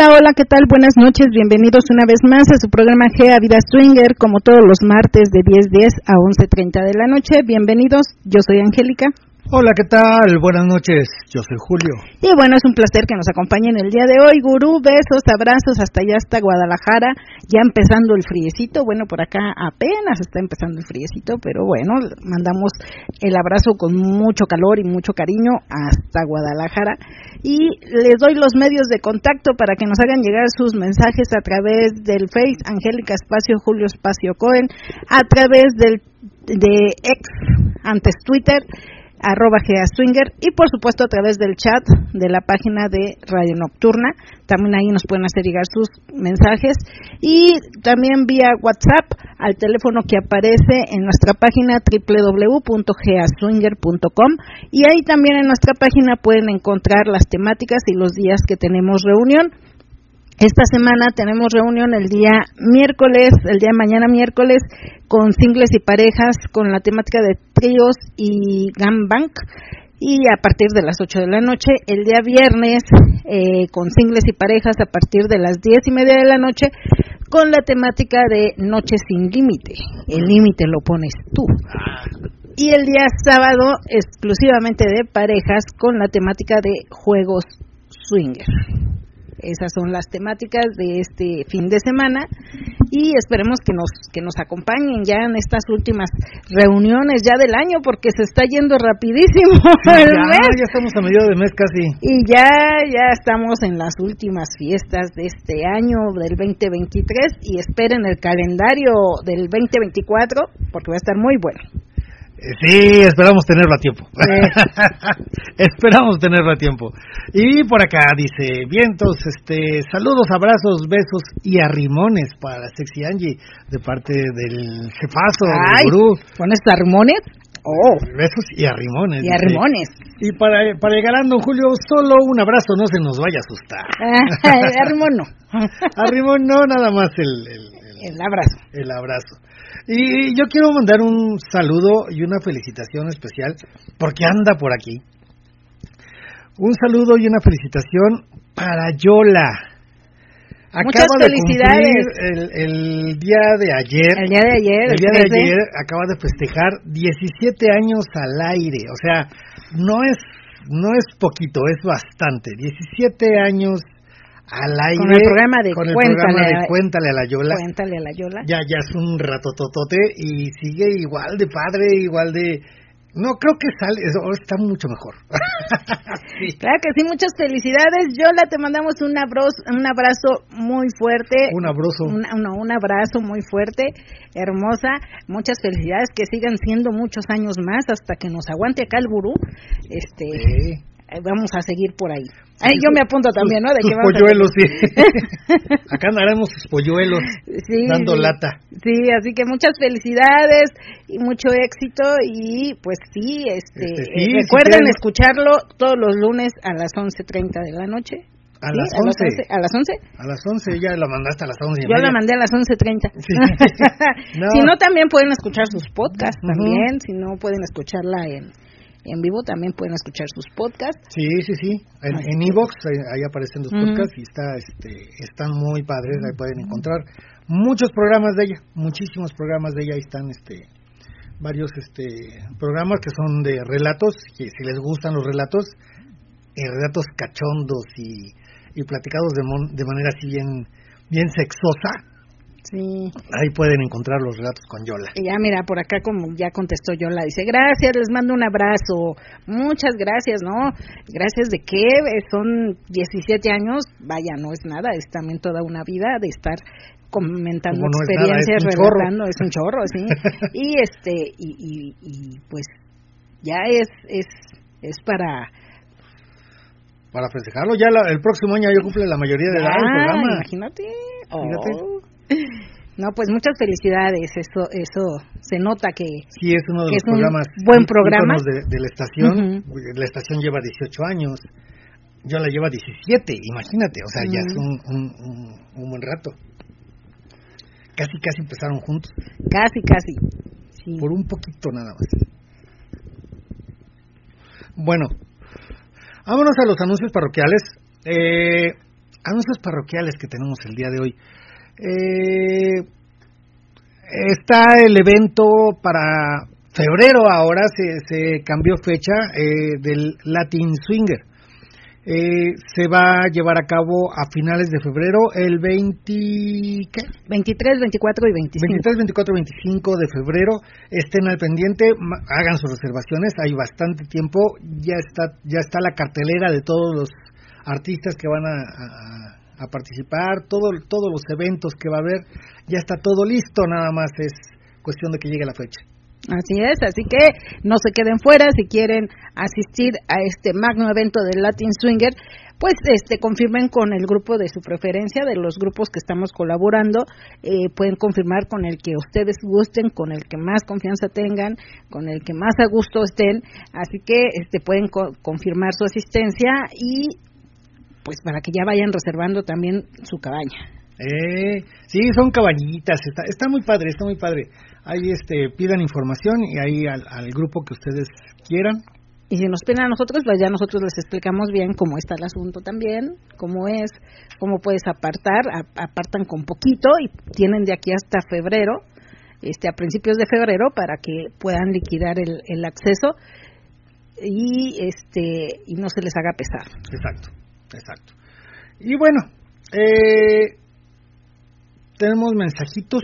Hola, hola, ¿qué tal? Buenas noches, bienvenidos una vez más a su programa Gea Vida Swinger, como todos los martes de 10.10 a 11.30 de la noche. Bienvenidos, yo soy Angélica. Hola, ¿qué tal? Buenas noches, yo soy Julio. Y bueno, es un placer que nos acompañen el día de hoy. Gurú, besos, abrazos hasta allá, hasta Guadalajara, ya empezando el friecito. Bueno, por acá apenas está empezando el friecito, pero bueno, mandamos el abrazo con mucho calor y mucho cariño hasta Guadalajara. Y les doy los medios de contacto para que nos hagan llegar sus mensajes a través del Face, Angélica Espacio, Julio Espacio Cohen, a través del de ex, antes Twitter, arroba Swinger y por supuesto a través del chat de la página de Radio Nocturna. También ahí nos pueden hacer llegar sus mensajes y también vía WhatsApp al teléfono que aparece en nuestra página www.geaswinger.com y ahí también en nuestra página pueden encontrar las temáticas y los días que tenemos reunión. Esta semana tenemos reunión el día miércoles, el día de mañana miércoles, con singles y parejas, con la temática de tríos y gangbang. Y a partir de las 8 de la noche, el día viernes, eh, con singles y parejas, a partir de las 10 y media de la noche, con la temática de Noche sin Límite. El límite lo pones tú. Y el día sábado, exclusivamente de parejas, con la temática de juegos swinger. Esas son las temáticas de este fin de semana y esperemos que nos que nos acompañen ya en estas últimas reuniones ya del año porque se está yendo rapidísimo el ya, mes. ya estamos a medio de mes casi. Y ya ya estamos en las últimas fiestas de este año del 2023 y esperen el calendario del 2024 porque va a estar muy bueno. Sí, esperamos tenerlo a tiempo. esperamos tenerlo a tiempo. Y por acá dice, vientos, este, saludos, abrazos, besos y arrimones para Sexy Angie de parte del jefazo, Ay, del gurú. ¿Pones arrimones? Oh. Besos y arrimones. Y arrimones. Y para, para llegar a don Julio, solo un abrazo, no se nos vaya a asustar. Arrimón no. Arrimón no, nada más el, el, el, el abrazo. El abrazo. Y yo quiero mandar un saludo y una felicitación especial porque anda por aquí. Un saludo y una felicitación para Yola. Acaba Muchas felicidades. el, el, día de ayer. El día de ayer. El día de ayer acaba de festejar 17 años al aire. O sea, no es no es poquito, es bastante. 17 años al aire con el programa de, con el Cuéntale, programa de Cuéntale a la Yola. Cuéntale a la Yola. Ya, ya es un ratototote y sigue igual de padre, igual de... No, creo que sale, está mucho mejor. sí. Claro que sí, muchas felicidades. Yola, te mandamos un abrazo, un abrazo muy fuerte. Un abrazo. Un, no, un abrazo muy fuerte, hermosa. Muchas felicidades, que sigan siendo muchos años más hasta que nos aguante acá el gurú. Este... Sí vamos a seguir por ahí. Ahí yo me apunto también, ¿no? De sus que polluelos, sí. Acá andaremos sus polluelos sí, dando sí. lata. Sí, así que muchas felicidades y mucho éxito y pues sí, este, este sí, recuerden si escucharlo todos los lunes a las 11.30 de la noche. A, ¿Sí? las ¿A, 11. ¿A las 11? A las 11, ya la mandaste a las 11. Yo la mandé a las 11.30. Sí. no. Si no, también pueden escuchar sus podcasts, uh -huh. también. Si no, pueden escucharla en en vivo también pueden escuchar sus podcasts. Sí, sí, sí. En Evox ahí, ahí, aparecen los uh -huh. podcasts y está, este, están muy padres. Ahí pueden encontrar muchos programas de ella, muchísimos programas de ella. Ahí están, este, varios, este, programas que son de relatos. Que si les gustan los relatos, eh, relatos cachondos y, y platicados de, mon, de manera así bien, bien sexosa. Sí. Ahí pueden encontrar los relatos con Yola. Y ya mira, por acá como ya contestó Yola, dice, gracias, les mando un abrazo. Muchas gracias, ¿no? Gracias de qué, son 17 años, vaya, no es nada, es también toda una vida de estar comentando experiencias, es relatando, es un chorro, sí. y este, y, y, pues ya es, es, es para para festejarlo. Ya el próximo año yo cumple la mayoría de edad ah, Imagínate. Oh. No, pues muchas felicidades. Eso eso se nota que, sí, es uno de los programas buen programa de, de, la estación. La estación lleva 18 años. Yo la lleva 17, imagínate. O sea, ya es un, un, un, buen rato. Casi, casi empezaron juntos. Casi, casi. Por un poquito nada más. Bueno, Vámonos a los anuncios parroquiales. Eh, anuncios parroquiales que tenemos el día de hoy. Eh, está el evento para febrero ahora, se, se cambió fecha eh, del Latin Swinger. Eh, se va a llevar a cabo a finales de febrero, el 20, ¿qué? 23, 24 y 25. 23, 24 y 25 de febrero. Estén al pendiente, hagan sus reservaciones, hay bastante tiempo. Ya está, ya está la cartelera de todos los artistas que van a, a participar, todo, todos los eventos que va a haber. Ya está todo listo, nada más es cuestión de que llegue la fecha. Así es, así que no se queden fuera si quieren asistir a este magno evento del Latin Swinger, pues este confirmen con el grupo de su preferencia, de los grupos que estamos colaborando, eh, pueden confirmar con el que ustedes gusten, con el que más confianza tengan, con el que más a gusto estén, así que este pueden confirmar su asistencia y pues para que ya vayan reservando también su cabaña. Eh, sí, son cabañitas, está, está muy padre, está muy padre ahí este, pidan información y ahí al, grupo que ustedes quieran. Y si nos piden a nosotros, pues ya nosotros les explicamos bien cómo está el asunto también, cómo es, cómo puedes apartar, apartan con poquito y tienen de aquí hasta febrero, este a principios de febrero para que puedan liquidar el, el acceso y este y no se les haga pesar. Exacto, exacto. Y bueno, eh, tenemos mensajitos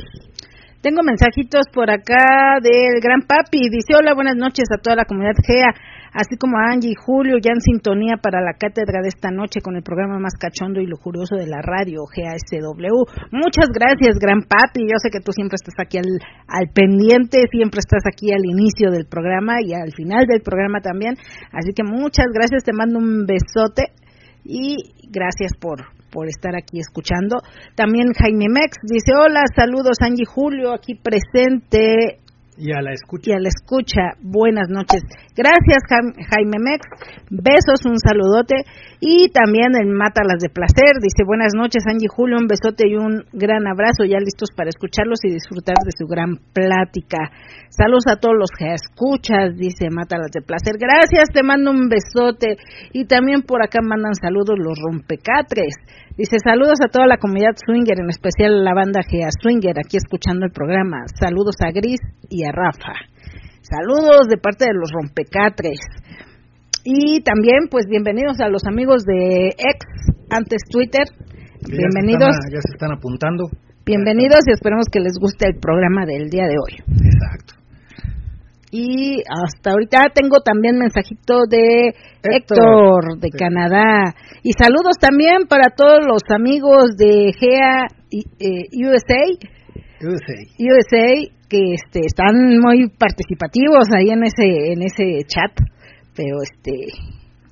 tengo mensajitos por acá del Gran Papi. Dice, hola, buenas noches a toda la comunidad GEA, así como a Angie y Julio, ya en sintonía para la cátedra de esta noche con el programa más cachondo y lujurioso de la radio, GASW. Muchas gracias, Gran Papi. Yo sé que tú siempre estás aquí al, al pendiente, siempre estás aquí al inicio del programa y al final del programa también. Así que muchas gracias, te mando un besote y gracias por, por estar aquí escuchando. También Jaime Mex dice, hola, saludos Angie Julio, aquí presente. Y a la escucha. Y a la escucha, buenas noches. Gracias Jaime Mex, besos, un saludote. Y también el Mátalas de Placer, dice buenas noches Angie Julio, un besote y un gran abrazo, ya listos para escucharlos y disfrutar de su gran plática. Saludos a todos los que escuchas, dice Mátalas de Placer. Gracias, te mando un besote. Y también por acá mandan saludos los rompecatres. Dice saludos a toda la comunidad swinger, en especial la banda Gea Swinger, aquí escuchando el programa. Saludos a Gris y a Rafa. Saludos de parte de los rompecatres. Y también, pues, bienvenidos a los amigos de ex, antes Twitter. bienvenidos. ya se están apuntando. Bienvenidos y esperemos que les guste el programa del día de hoy. Exacto. Y hasta ahorita tengo también mensajito de Héctor, de Canadá. Y saludos también para todos los amigos de GEA eh, USA. USA. USA que este, están muy participativos ahí en ese en ese chat, pero este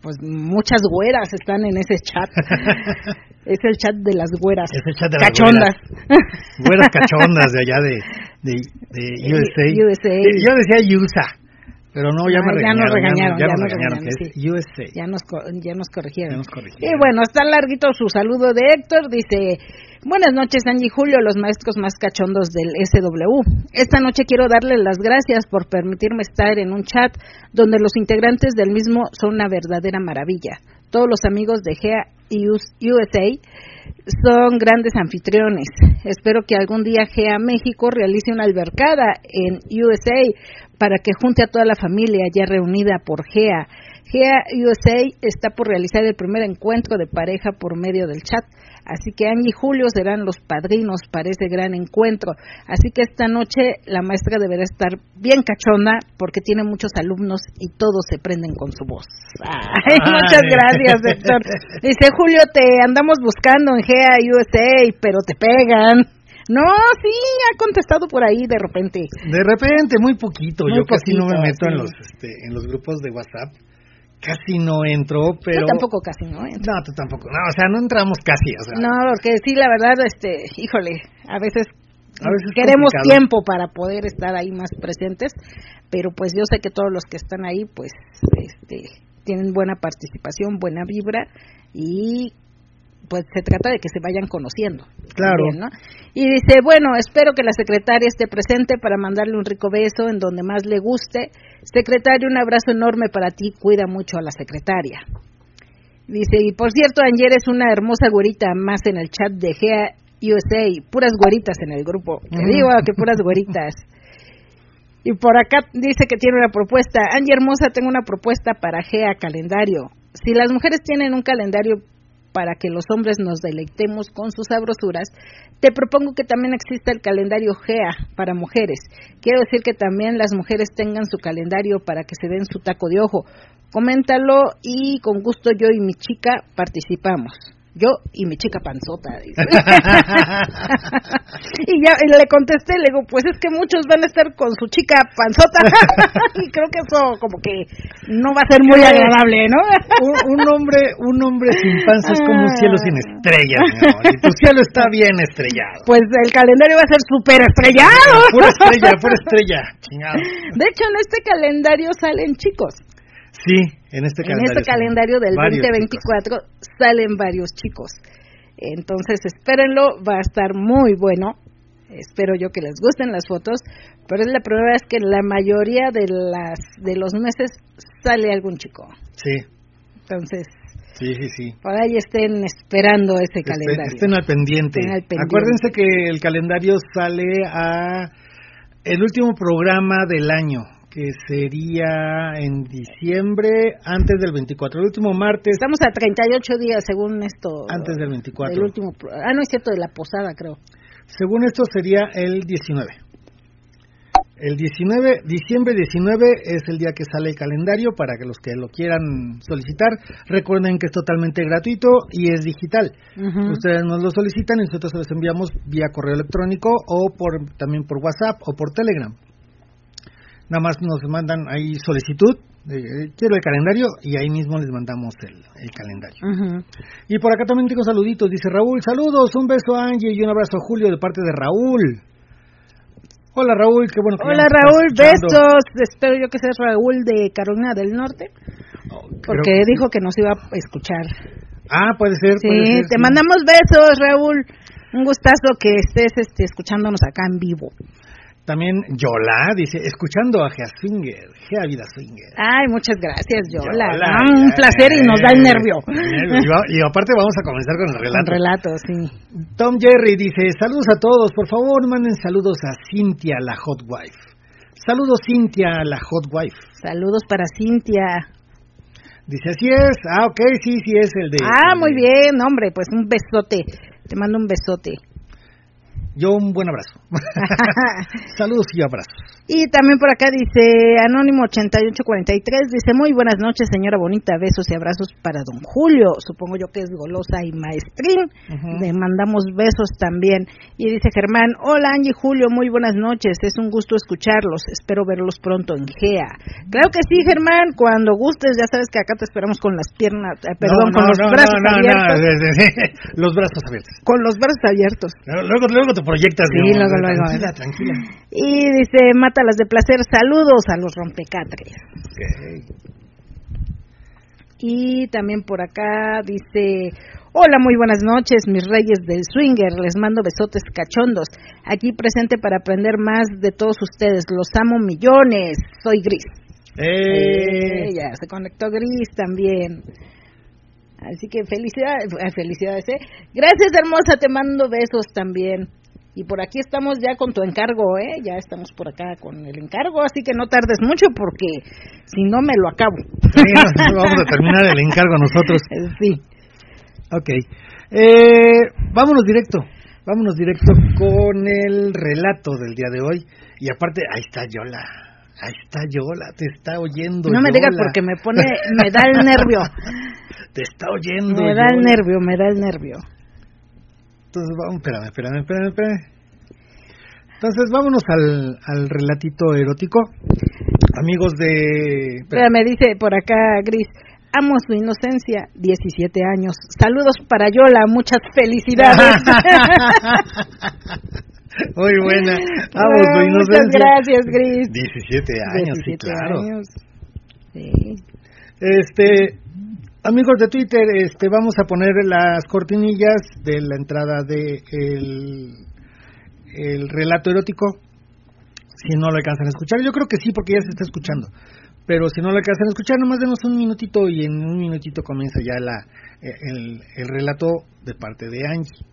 pues muchas güeras están en ese chat. es el chat de las güeras. Es el chat de cachondas. Las güeras. cachondas de allá de, de, de USA. USA. Yo decía USA. Pero no, ya me regañaron. Ya nos regañaron, ya nos corrigieron. Ya nos corrigieron. Y bueno, está larguito su saludo de Héctor. Dice, Buenas noches, Angie Julio, los maestros más cachondos del SW. Esta noche quiero darles las gracias por permitirme estar en un chat donde los integrantes del mismo son una verdadera maravilla. Todos los amigos de GEA USA son grandes anfitriones. Espero que algún día GEA México realice una albercada en USA para que junte a toda la familia ya reunida por GEA GEA USA está por realizar el primer encuentro de pareja por medio del chat. Así que Angie y Julio serán los padrinos para ese gran encuentro. Así que esta noche la maestra deberá estar bien cachona porque tiene muchos alumnos y todos se prenden con su voz. muchas gracias, Héctor. Dice Julio, te andamos buscando en GEA USA, pero te pegan. No, sí, ha contestado por ahí de repente. De repente, muy poquito. Yo casi no me meto en los este, en los grupos de WhatsApp. Casi no entro, pero... Yo tampoco casi no entro. No, tú tampoco. No, o sea, no entramos casi. O sea. No, porque sí, la verdad, este, híjole, a veces, a veces queremos tiempo para poder estar ahí más presentes, pero pues yo sé que todos los que están ahí, pues, este, tienen buena participación, buena vibra y pues se trata de que se vayan conociendo. Claro. Y dice, bueno, espero que la secretaria esté presente para mandarle un rico beso en donde más le guste. Secretaria, un abrazo enorme para ti, cuida mucho a la secretaria. Dice, y por cierto, Ayer es una hermosa güerita más en el chat de GEA USA, puras güeritas en el grupo. Te digo que puras güeritas. Y por acá dice que tiene una propuesta. Angie Hermosa, tengo una propuesta para GEA Calendario. Si las mujeres tienen un calendario para que los hombres nos deleitemos con sus sabrosuras, te propongo que también exista el calendario GEA para mujeres. Quiero decir que también las mujeres tengan su calendario para que se den su taco de ojo. Coméntalo y con gusto yo y mi chica participamos yo y mi chica panzota. y ya le contesté, le digo, pues es que muchos van a estar con su chica panzota. y creo que eso como que no va a ser muy agradable, ¿no? un, hombre un hombre sin panza es como un cielo sin estrellas, Y tu cielo está bien estrellado. Pues el calendario va a ser súper estrellado. Pura estrella, pura estrella. De hecho, en este calendario salen chicos. Sí, en este calendario. En este calendario del 2024 salen varios chicos. Entonces, espérenlo, va a estar muy bueno. Espero yo que les gusten las fotos, pero es la primera vez que en la mayoría de las de los meses sale algún chico. Sí. Entonces, Sí, sí, sí. Por ahí estén esperando ese calendario. Estén al, pendiente. estén al pendiente. Acuérdense que el calendario sale a el último programa del año que sería en diciembre, antes del 24, el último martes. Estamos a 38 días, según esto. Antes del 24. El último, ah, no es cierto, de la posada, creo. Según esto sería el 19. El 19, diciembre 19 es el día que sale el calendario para que los que lo quieran solicitar recuerden que es totalmente gratuito y es digital. Ustedes nos lo solicitan y nosotros se los enviamos vía correo electrónico o por también por WhatsApp o por Telegram nada más nos mandan ahí solicitud, quiero el calendario y ahí mismo les mandamos el, calendario. Y por acá también tengo saluditos, dice Raúl, saludos, un beso a Angie y un abrazo a Julio de parte de Raúl. Hola Raúl, qué bueno que Hola Raúl, besos, espero yo que sea Raúl de Carolina del Norte, oh, porque dijo que nos iba a escuchar. Ah, puede ser. Sí, te mandamos besos Raúl, un gustazo que estés este, escuchándonos acá en vivo. También Yola dice, escuchando a Gea Swinger, Gea Vida Swinger. Ay, muchas gracias, Yola. Ah, un placer y nos da el nervio. Y, aparte vamos a comenzar con el relato. Con relato, sí. Tom Jerry dice, saludos a todos, por favor manden saludos a Cintia, la hot wife. Saludos Cintia, la hot wife. Saludos para Cintia. Dice, así es. Ah, ok, sí, sí es el de... Ah, muy bien, hombre, pues un besote. Te mando un besote. Yo un buen abrazo. Saludos y abrazos. Y también por acá dice Anónimo 8843, dice muy buenas noches señora bonita, besos y abrazos para don Julio, supongo yo que es golosa y maestrín, le mandamos besos también. Y dice Germán, hola Angie Julio, muy buenas noches, es un gusto escucharlos, espero verlos pronto en GEA. Claro que sí Germán, cuando gustes, ya sabes que acá te esperamos con las piernas, eh, perdón, con los brazos abiertos. los brazos abiertos. Con los brazos abiertos. Luego, luego te proyectas. Sí, luego, luego. Tranquila, tranquila. Y dice, las de placer, saludos a los rompecatres. Y también por acá dice, hola, muy buenas noches, mis reyes del swinger, les mando besotes cachondos, aquí presente para aprender más de todos ustedes, los amo millones, soy Gris. ¡Eh! ya se conectó Gris también. Así que felicidades, felicidades, ¿eh? Gracias hermosa, te mando besos también. Y por aquí estamos ya con tu encargo, ¿eh? Ya estamos por acá con el encargo, así que no tardes mucho porque si no me lo acabo. vamos a terminar el encargo nosotros. Sí. Ok. Eh, vámonos directo, vámonos directo con el relato del día de hoy. Y aparte, ahí está Yola. Ahí está Yola, te está oyendo. No me digas porque me pone, me da el nervio. te está oyendo. Me da el nervio, me da el nervio. Entonces, vamos, espérame, espérame, espérame, espérame. Entonces, vámonos al, al relatito erótico. Amigos de... Espérame, dice por acá Gris, amo su inocencia, 17 años. Saludos para Yola, muchas felicidades. Muy buena, amo su inocencia. Muchas gracias, Gris. 17 años, sí, claro. Años. Sí. Este, Amigos de Twitter, este, vamos a poner las cortinillas de la entrada de el, el relato erótico. Si no lo alcanzan a escuchar, yo creo que sí, porque ya se está escuchando. Pero si no lo alcanzan a escuchar, nomás denos un minutito y en un minutito comienza ya la, el, el relato de parte de Angie.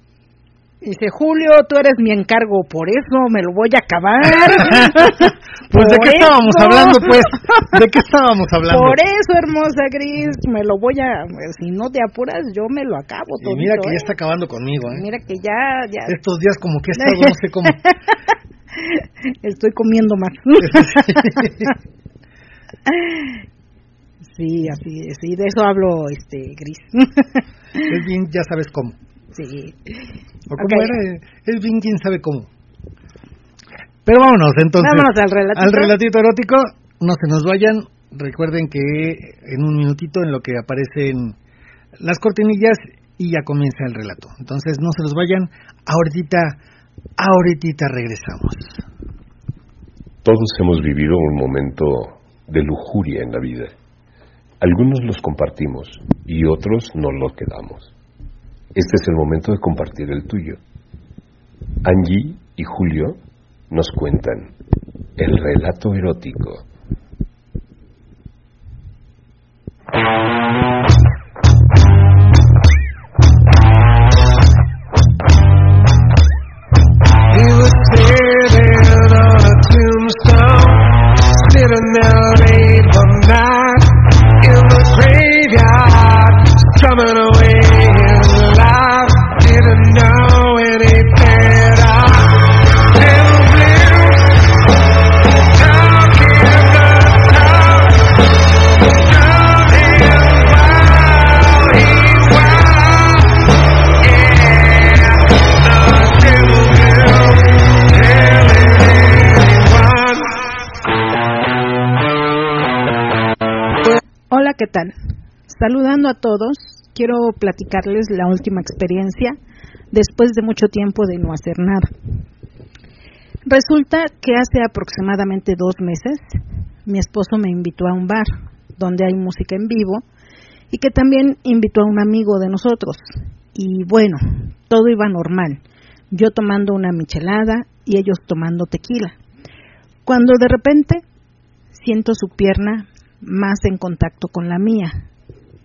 Dice, Julio, tú eres mi encargo, por eso me lo voy a acabar. pues, ¿de qué estábamos hablando, pues? ¿De qué estábamos hablando? Por eso, hermosa Gris, me lo voy a... Si no te apuras, yo me lo acabo todo. Mira que ya ¿eh? está acabando conmigo, ¿eh? Mira que ya... ya... Estos días como que he estado, no sé cómo... Estoy comiendo más. sí, así, sí, de eso hablo, este, Gris. es bien, ya sabes cómo. Sí. ¿O cómo era? Es bien quién sabe cómo. Pero vámonos entonces. Vámonos al relatito. Al relatito erótico. No se nos vayan. Recuerden que en un minutito en lo que aparecen las cortinillas y ya comienza el relato. Entonces no se nos vayan. Ahorita, ahorita regresamos. Todos hemos vivido un momento de lujuria en la vida. Algunos los compartimos y otros nos los quedamos. Este es el momento de compartir el tuyo. Angie y Julio nos cuentan el relato erótico. Saludando a todos, quiero platicarles la última experiencia después de mucho tiempo de no hacer nada. Resulta que hace aproximadamente dos meses mi esposo me invitó a un bar donde hay música en vivo y que también invitó a un amigo de nosotros. Y bueno, todo iba normal. Yo tomando una michelada y ellos tomando tequila. Cuando de repente siento su pierna más en contacto con la mía,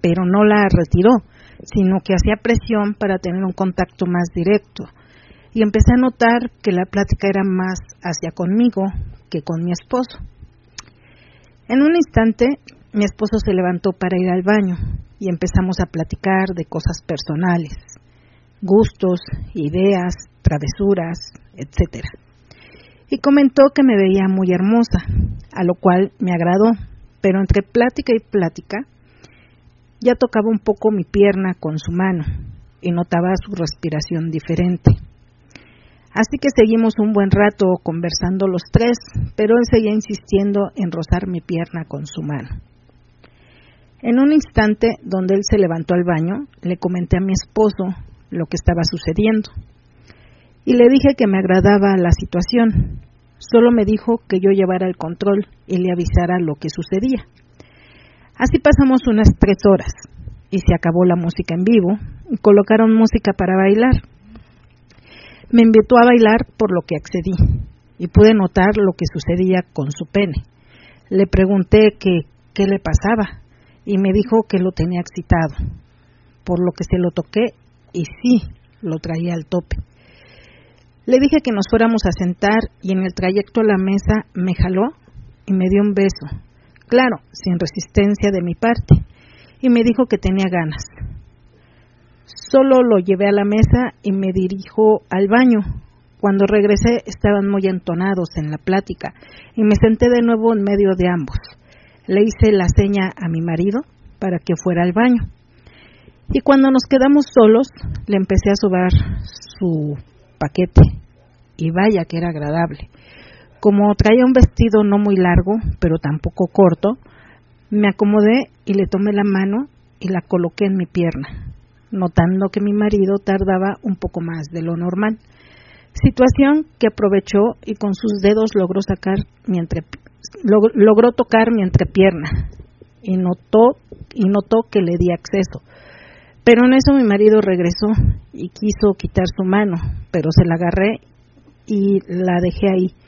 pero no la retiró, sino que hacía presión para tener un contacto más directo. Y empecé a notar que la plática era más hacia conmigo que con mi esposo. En un instante, mi esposo se levantó para ir al baño y empezamos a platicar de cosas personales, gustos, ideas, travesuras, etc. Y comentó que me veía muy hermosa, a lo cual me agradó pero entre plática y plática ya tocaba un poco mi pierna con su mano y notaba su respiración diferente. Así que seguimos un buen rato conversando los tres, pero él seguía insistiendo en rozar mi pierna con su mano. En un instante donde él se levantó al baño, le comenté a mi esposo lo que estaba sucediendo y le dije que me agradaba la situación, Solo me dijo que yo llevara el control y le avisara lo que sucedía. Así pasamos unas tres horas y se acabó la música en vivo y colocaron música para bailar. Me invitó a bailar por lo que accedí y pude notar lo que sucedía con su pene. Le pregunté que qué le pasaba y me dijo que lo tenía excitado, por lo que se lo toqué y sí, lo traía al tope. Le dije que nos fuéramos a sentar y en el trayecto a la mesa me jaló y me dio un beso, claro, sin resistencia de mi parte, y me dijo que tenía ganas. Solo lo llevé a la mesa y me dirijo al baño. Cuando regresé estaban muy entonados en la plática y me senté de nuevo en medio de ambos. Le hice la seña a mi marido para que fuera al baño. Y cuando nos quedamos solos, le empecé a sobar su paquete. Y vaya que era agradable. Como traía un vestido no muy largo, pero tampoco corto, me acomodé y le tomé la mano y la coloqué en mi pierna, notando que mi marido tardaba un poco más de lo normal. Situación que aprovechó y con sus dedos logró sacar mi logró tocar mi entrepierna y notó y notó que le di acceso. Pero en eso mi marido regresó y quiso quitar su mano, pero se la agarré y la dejé ahí.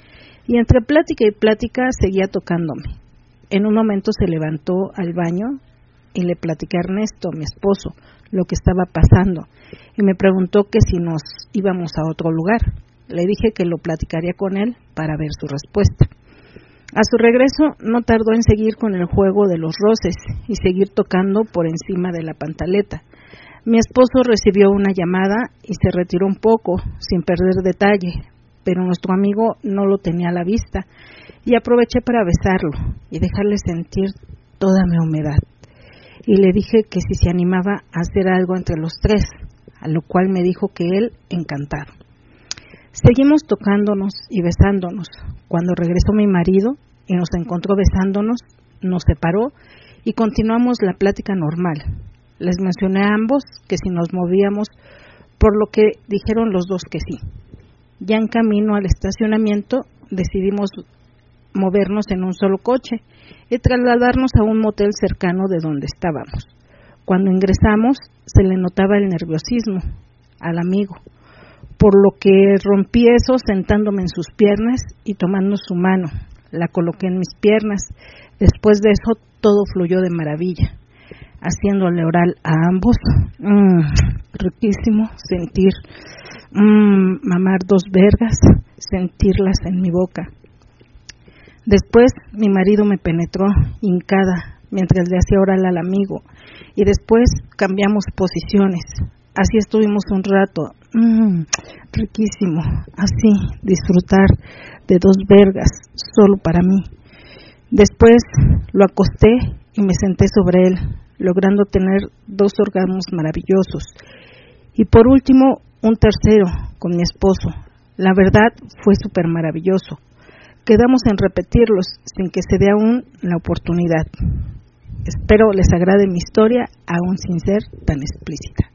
Y entre plática y plática seguía tocándome. En un momento se levantó al baño y le platicé a Ernesto, mi esposo, lo que estaba pasando y me preguntó que si nos íbamos a otro lugar. Le dije que lo platicaría con él para ver su respuesta. A su regreso no tardó en seguir con el juego de los roces y seguir tocando por encima de la pantaleta. Mi esposo recibió una llamada y se retiró un poco, sin perder detalle, pero nuestro amigo no lo tenía a la vista y aproveché para besarlo y dejarle sentir toda mi humedad. Y le dije que si se animaba a hacer algo entre los tres, a lo cual me dijo que él encantado. Seguimos tocándonos y besándonos. Cuando regresó mi marido y nos encontró besándonos, nos separó y continuamos la plática normal. Les mencioné a ambos que si nos movíamos, por lo que dijeron los dos que sí. Ya en camino al estacionamiento decidimos movernos en un solo coche y trasladarnos a un motel cercano de donde estábamos. Cuando ingresamos se le notaba el nerviosismo al amigo por lo que rompí eso sentándome en sus piernas y tomando su mano. La coloqué en mis piernas. Después de eso todo fluyó de maravilla, haciéndole oral a ambos. Mm, riquísimo sentir mm, mamar dos vergas, sentirlas en mi boca. Después mi marido me penetró hincada mientras le hacía oral al amigo y después cambiamos posiciones. Así estuvimos un rato, Mmm, riquísimo. Así, disfrutar de dos vergas solo para mí. Después lo acosté y me senté sobre él, logrando tener dos órganos maravillosos. Y por último, un tercero con mi esposo. La verdad fue súper maravilloso. Quedamos en repetirlos sin que se dé aún la oportunidad. Espero les agrade mi historia, aún sin ser tan explícita.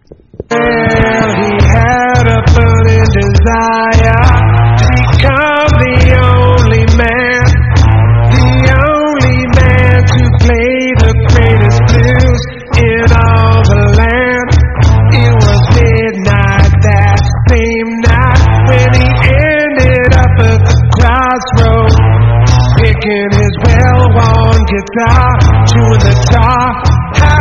guitar, two the top.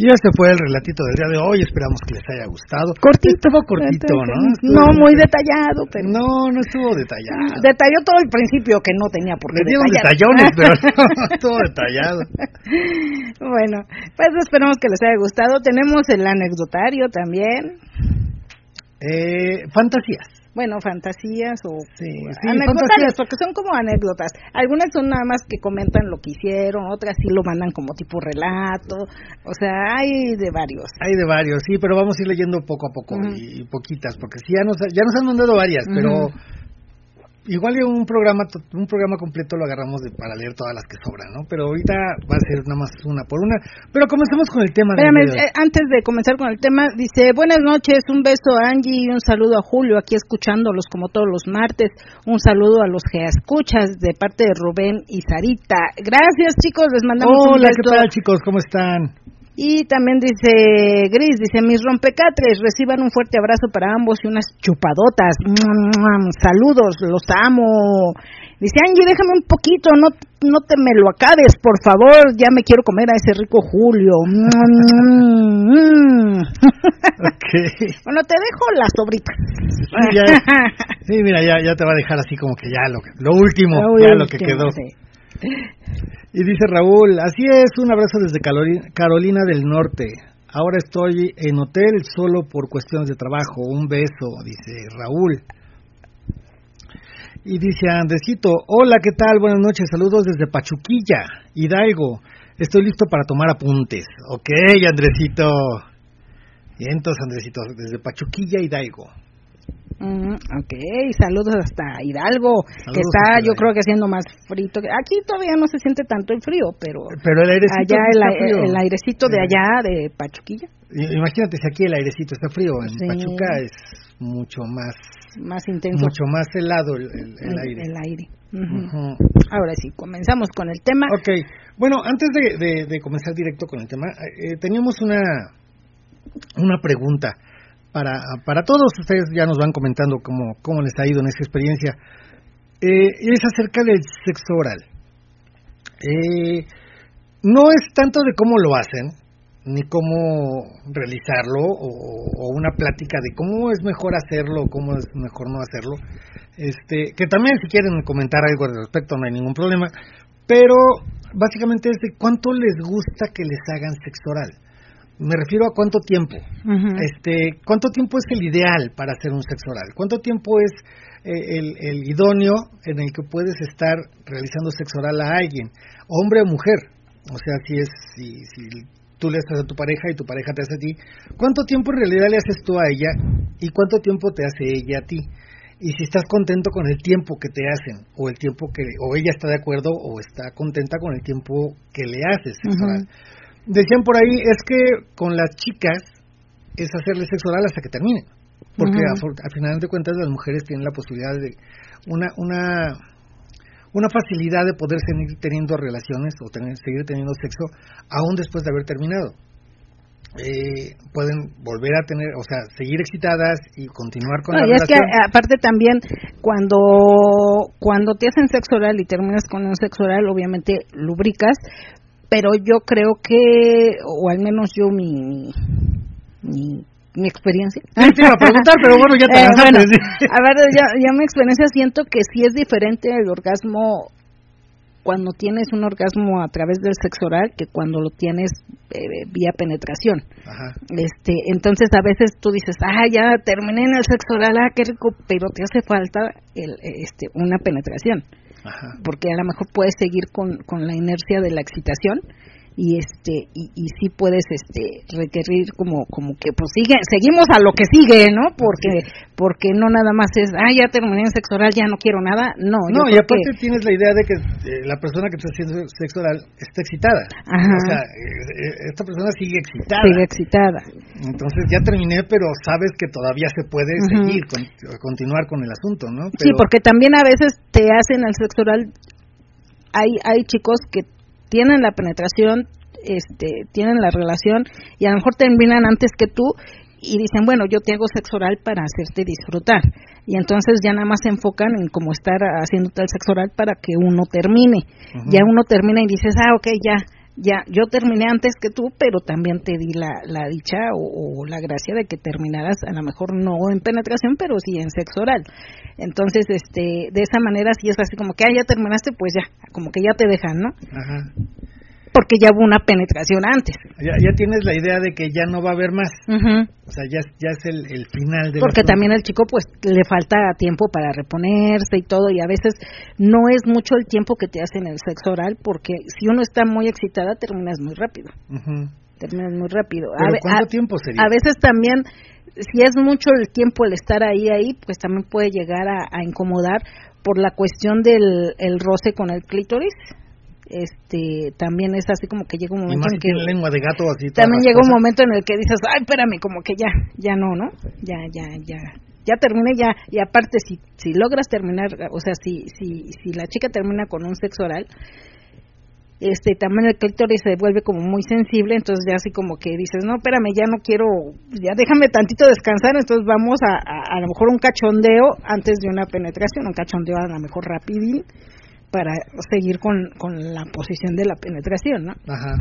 Tar. este fue el relatito del día de hoy. Esperamos que les haya gustado. Cortito. Estuvo cortito, ¿no? no muy detallado, pero. No, no estuvo detallado. Detalló todo el principio que no tenía por qué. detallar. detallones, pero no, estuvo detallado. bueno, pues esperamos que les haya gustado. Tenemos el anecdotario también. Eh, fantasías bueno, fantasías o anécdotas, porque son como anécdotas. Algunas son nada más que comentan lo que hicieron, otras sí lo mandan como tipo relato, o sea, hay de varios. Hay de varios, sí, pero vamos a ir leyendo poco a poco y, poquitas, porque sí, ya nos, ya nos han mandado varias, pero igual un programa un programa completo lo agarramos de, para leer todas las que sobran, ¿no? Pero ahorita va a ser nada más una por una. Pero comencemos con el tema. Espérame, eh, antes de comenzar con el tema, dice, buenas noches, un beso a Angie y un saludo a Julio, aquí escuchándolos como todos los martes. Un saludo a los que escuchas de parte de Rubén y Sarita. Gracias, chicos, les mandamos un beso. Hola, ¿qué tal, chicos? ¿Cómo están? Y también dice Gris, dice, mis rompecatres, reciban un fuerte abrazo para ambos y unas chupadotas. Saludos, los amo. Dice, Angie, déjame un poquito, no, no te me lo acabes, por favor, ya me quiero comer a ese rico Julio. bueno, te dejo las sobritas. Sí, mira, ya, ya te va a dejar así como que ya lo, lo último, ya lo que quedó. Y dice Raúl, así es, un abrazo desde Carolina del Norte. Ahora estoy en hotel solo por cuestiones de trabajo. Un beso, dice Raúl. Y dice Andresito, hola, ¿qué tal? Buenas noches, saludos desde Pachuquilla, Hidalgo. Estoy listo para tomar apuntes. Ok, Andresito. Y entonces, Andresito, desde Pachuquilla, Hidalgo. Mm, ok, saludos hasta Hidalgo, que está yo creo que haciendo más frito. Aquí todavía no se siente tanto el frío, pero, pero el airecito allá el, airecito de allá, de Pachuquilla. Imagínate si aquí el airecito está frío, en Pachuca es mucho más más intenso. Mucho más helado el, aire. El aire. Ahora sí, comenzamos con el tema. Ok, bueno, antes de, de, comenzar directo con el tema, eh, teníamos una, una pregunta para, para todos ustedes ya nos van comentando cómo, cómo les ha ido en esta experiencia. Eh, es acerca del sexo oral. Eh, no es tanto de cómo lo hacen, ni cómo realizarlo, o, una plática de cómo es mejor hacerlo, o cómo es mejor no hacerlo. Este, que también si quieren comentar algo al respecto no hay ningún problema, pero básicamente es de cuánto les gusta que les hagan sexo oral me refiero a cuánto tiempo. Este, cuánto tiempo es el ideal para hacer un sexo oral. Cuánto tiempo es eh, el, idóneo en el que puedes estar realizando sexo oral a alguien, hombre o mujer. O sea, si es si, si tú le haces a tu pareja y tu pareja te hace a ti, ¿cuánto tiempo en realidad le haces tú a ella y cuánto tiempo te hace ella a ti? Y si estás contento con el tiempo que te hacen o el tiempo que o ella está de acuerdo o está contenta con el tiempo que le haces sexo oral decían por ahí, es que con las chicas es hacerle sexo oral hasta que terminen. Porque al final de cuentas las mujeres tienen la posibilidad de una, una, una facilidad de poder seguir teniendo relaciones o tener, seguir teniendo sexo aún después de haber terminado. Eh, pueden volver a tener, o sea, seguir excitadas y continuar con la y es que aparte también cuando cuando te hacen sexo oral y terminas con un sexo oral, obviamente lubricas, pero yo creo que, o al menos yo mi, mi, mi experiencia. te iba a preguntar, pero bueno, ya te eh, A ver, ya, mi experiencia siento que sí es diferente el orgasmo cuando tienes un orgasmo a través del sexo oral que cuando lo tienes eh, vía penetración. Ajá. Este, entonces a veces tú dices, ah, ya terminé en el sexo oral, ah, qué rico, pero te hace falta el, este, una penetración porque a lo mejor puedes seguir con, con la inercia de la excitación y este y, y sí puedes este requerir como como que pues sigue seguimos a lo que sigue no porque porque no nada más es ah ya terminé en sexo oral ya no quiero nada no no y aparte tienes la idea de que eh, la persona que está haciendo sexo oral está excitada. O sea eh, eh, esta persona sigue excitada. Sigue excitada. Entonces ya terminé pero sabes que todavía se puede seguir continuar con el asunto no sí porque también a veces te hacen el sexo oral hay hay chicos que tienen la penetración, este, tienen la relación y a lo mejor terminan antes que tú y dicen, bueno, yo te hago sexo oral para hacerte disfrutar. Y entonces ya nada más se enfocan en cómo estar haciéndote el sexo oral para que uno termine. Ya uno termina y dices, ah, ok, ya, ya, yo terminé antes que tú, pero también te di la, la dicha o, la gracia de que terminaras, a lo mejor no en penetración, pero sí en sexo oral. Entonces, este, de esa manera, si es así como que, ah, ya terminaste, pues ya, como que ya te dejan, ¿no? Ajá porque ya hubo una penetración antes. Ya, ya tienes la idea de que ya no va a haber más. O sea, ya, ya es el, el final de Porque también al chico pues le falta tiempo para reponerse y todo y a veces no es mucho el tiempo que te hacen el sexo oral porque si uno está muy excitada terminas muy rápido. Terminas muy rápido. ¿Cuánto tiempo sería? A veces también si es mucho el tiempo el estar ahí ahí pues también puede llegar a incomodar por la cuestión del el roce con el clítoris este también es así como que llega un momento en que lengua de gato así también llega un momento en el que dices ay espérame como que ya ya no no ya ya ya ya terminé ya y aparte si si logras terminar o sea si si si la chica termina con un sexo oral este también el clítoris se vuelve como muy sensible, entonces ya así como que dices, no, espérame, ya no quiero, ya déjame tantito descansar, entonces vamos a, a, lo mejor un cachondeo antes de una penetración, un cachondeo a lo mejor rapidín para seguir con, con la posición de la penetración, ¿no? Ajá.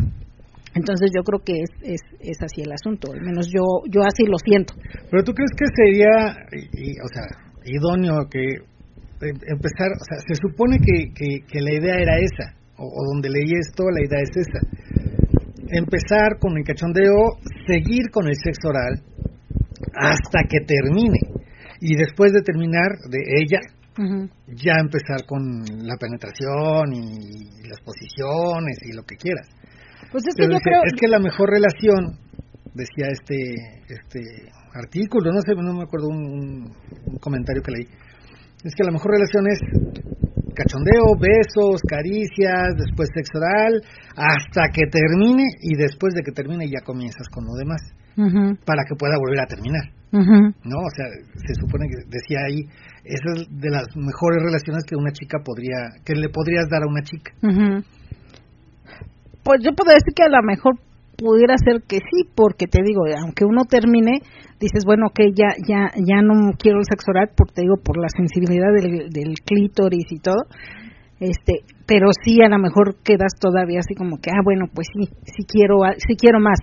Entonces yo creo que es, es, es así el asunto, al menos yo yo así lo siento. Pero tú crees que sería, o sea, idóneo que em, empezar, o sea, se supone que, que, que la idea era esa, o, donde leí esto, la idea es esa. Empezar con el cachondeo, seguir con el sexo oral hasta que termine. Y después de terminar de ella, ya empezar con la penetración y, las posiciones y lo que quieras. Pues es que yo creo... Es que la mejor relación, decía este este artículo, no sé, no me acuerdo un comentario que leí, es que la mejor relación es cachondeo, besos, caricias, después sexo oral, hasta que termine y después de que termine ya comienzas con lo demás, para que pueda volver a terminar. ¿No? O sea, se supone que decía ahí, esa es de las mejores relaciones que una chica podría, que le podrías dar a una chica. Pues yo puedo decir que a lo mejor pudiera ser que sí, porque te digo, aunque uno termine, dices, bueno, que ya ya ya no quiero el sexo oral, porque te digo, por la sensibilidad del, del clítoris y todo, este, pero sí a lo mejor quedas todavía así como que, ah, bueno, pues sí, sí quiero, sí quiero más.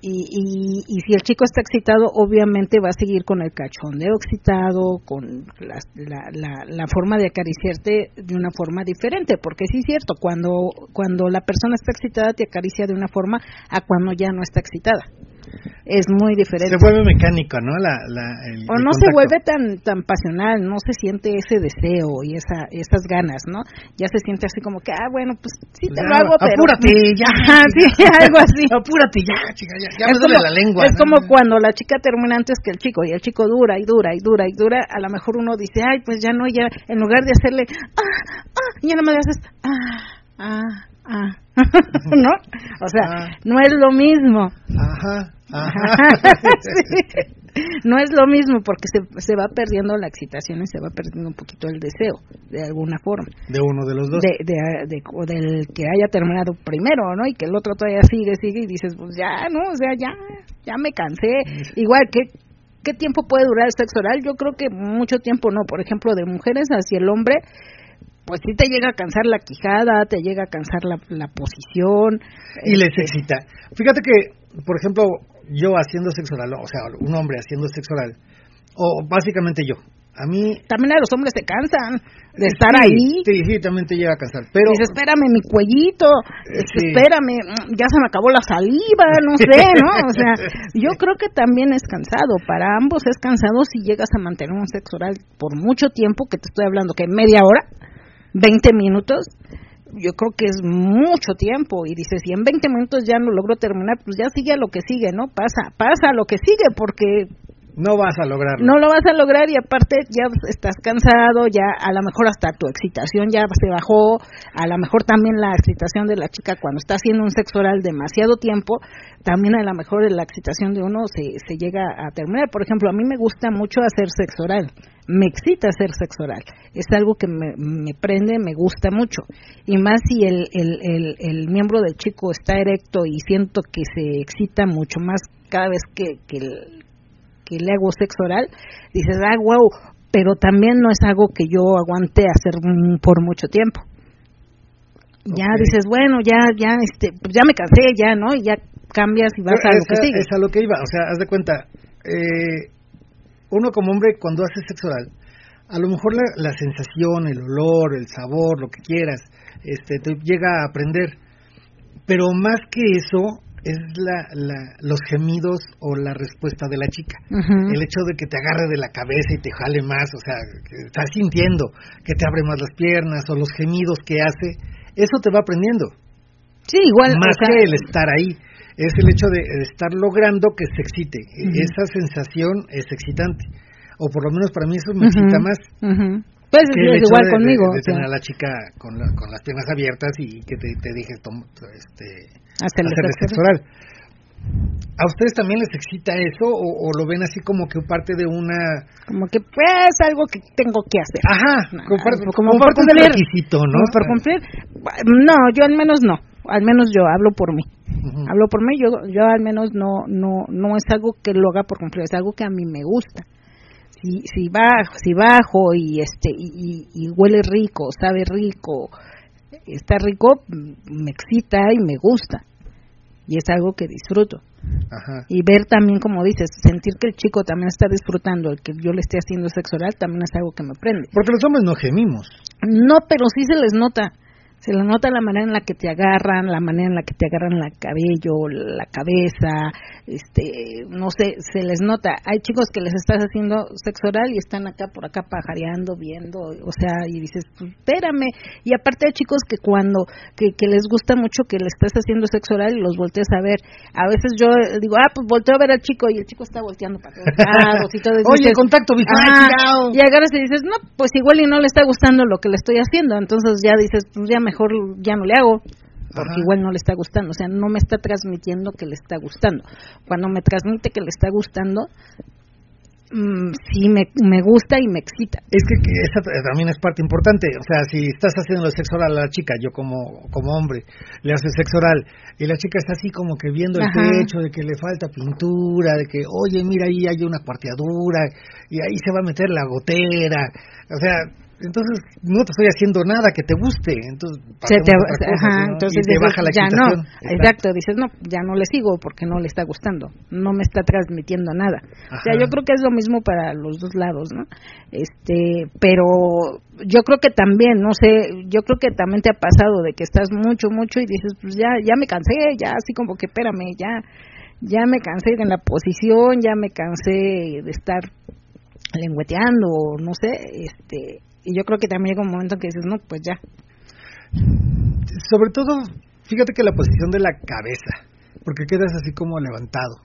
Y, y, y, si el chico está excitado, obviamente va a seguir con el cachondeo excitado, con la, la, la, forma de acariciarte de una forma diferente, porque sí es cierto, cuando, cuando la persona está excitada te acaricia de una forma a cuando ya no está excitada es muy diferente. Se vuelve mecánico, ¿no? La, la, o no se vuelve tan tan pasional, no se siente ese deseo y esa esas ganas, ¿no? Ya se siente así como que, ah, bueno, pues sí te lo hago, pero... Apúrate, ya. sí, algo así. Apúrate, ya, chica, ya, ya me duele la lengua. Es como cuando la chica termina antes que el chico y el chico dura y dura y dura y dura, a lo mejor uno dice, ay, pues ya no, ya, en lugar de hacerle, ah, ah, ya no me haces, ah, ah, ah, ¿no? O sea, ah. no es lo mismo. Ajá. No es lo mismo porque se, se va perdiendo la excitación y se va perdiendo un poquito el deseo, de alguna forma. De uno de los dos. De, de, o del que haya terminado primero, ¿no? Y que el otro todavía sigue, sigue y dices, pues ya, ¿no? O sea, ya, ya me cansé. Igual, que ¿qué tiempo puede durar el sexo oral? Yo creo que mucho tiempo no. Por ejemplo, de mujeres hacia el hombre, pues sí te llega a cansar la quijada, te llega a cansar la, la posición. Y les este, excita. Fíjate que, por ejemplo, yo haciendo sexo oral, o sea, un hombre haciendo sexo oral, o básicamente yo. A mí... También a los hombres se cansan de estar ahí. Sí, sí, también te llega a cansar. Pero... Dice, espérame, mi cuellito, este, espérame, ya se me acabó la saliva, no sé, ¿no? O sea, yo creo que también es cansado. Para ambos es cansado si llegas a mantener un sexo oral por mucho tiempo, que te estoy hablando que media hora, 20 minutos, yo creo que es mucho tiempo y dice si en 20 minutos ya no logro terminar pues ya sigue a lo que sigue no pasa pasa lo que sigue porque no vas a lograrlo. No lo vas a lograr y aparte ya estás cansado, ya a lo mejor hasta tu excitación ya se bajó, a lo mejor también la excitación de la chica cuando está haciendo un sexo oral demasiado tiempo, también a lo mejor la excitación de uno se, se llega a terminar. Por ejemplo, a mí me gusta mucho hacer sexo oral, me excita hacer sexo oral, es algo que me, me prende, me gusta mucho. Y más si el, el, el, el miembro del chico está erecto y siento que se excita mucho más cada vez que, que, que le hago sexo oral, dices, ah, wow, pero también no es algo que yo aguante hacer por mucho tiempo. Ya dices, bueno, ya, ya, este, pues ya me cansé, ya, ¿no? Y ya cambias y vas a lo que sigue. Es a lo que iba, o sea, haz de cuenta, eh, uno como hombre cuando hace sexo oral, a lo mejor la, la, sensación, el olor, el sabor, lo que quieras, este, te llega a aprender, pero más que eso, es la, los gemidos o la respuesta de la chica. El hecho de que te agarre de la cabeza y te jale más, o sea, que estás sintiendo que te abre más las piernas o los gemidos que hace, eso te va aprendiendo. Sí, igual. Más que el estar ahí. Es el hecho de, estar logrando que se excite. Esa sensación es excitante. O por lo menos para mí eso me excita más. Pues es igual conmigo. De, tener a la chica con, con las piernas abiertas y que te, te dejes este, hacer oral. ¿A ustedes también les excita eso o, lo ven así como que parte de una... Como que pues algo que tengo que hacer. Ajá, como, como, por cumplir. ¿no? por cumplir. No, yo al menos no. Al menos yo hablo por mí. Hablo por mí, yo, yo al menos no, no, no es algo que lo haga por cumplir, es algo que a mí me gusta. Si, si bajo, si bajo y este y, y huele rico, sabe rico, está rico, me excita y me gusta y es algo que disfruto. Y ver también, como dices, sentir que el chico también está disfrutando, el que yo le esté haciendo sexo oral, también es algo que me prende. Porque los hombres no gemimos. No, pero sí se les nota se le nota la manera en la que te agarran, la manera en la que te agarran el cabello, la cabeza, este, no sé, se les nota. Hay chicos que les estás haciendo sexo oral y están acá por acá pajareando, viendo, o sea, y dices, pues, espérame. Y aparte hay chicos que cuando, que, que les gusta mucho que le estás haciendo sexo oral y los volteas a ver. A veces yo digo, ah, pues volteo a ver al chico y el chico está volteando para todos lados y todo. Oye, contacto visual, Y agarras y dices, no, pues igual y no le está gustando lo que le estoy haciendo. Entonces ya dices, pues ya me mejor ya no le hago porque igual no le está gustando, o sea, no me está transmitiendo que le está gustando. Cuando me transmite que le está gustando, mmm, sí me, me gusta y me excita. Es que, esa también es parte importante, o sea, si estás haciendo el sexo oral a la chica, yo como, como hombre, le hace sexo oral y la chica está así como que viendo el pecho, de que le falta pintura, de que, oye, mira, ahí hay una cuarteadura y ahí se va a meter la gotera, o sea, entonces no te estoy haciendo nada que te guste entonces te, entonces baja la ya no exacto. dices no ya no le sigo porque no le está gustando no me está transmitiendo nada. O sea yo creo que es lo mismo para los dos lados no este pero yo creo que también no sé yo creo que también te ha pasado de que estás mucho mucho y dices pues ya ya me cansé ya así como que espérame ya ya me cansé en la posición ya me cansé de estar lengüeteando no sé este y yo creo que también llega un momento que dices, no, pues ya. Sobre todo, fíjate que la posición de la cabeza, porque quedas así como levantado,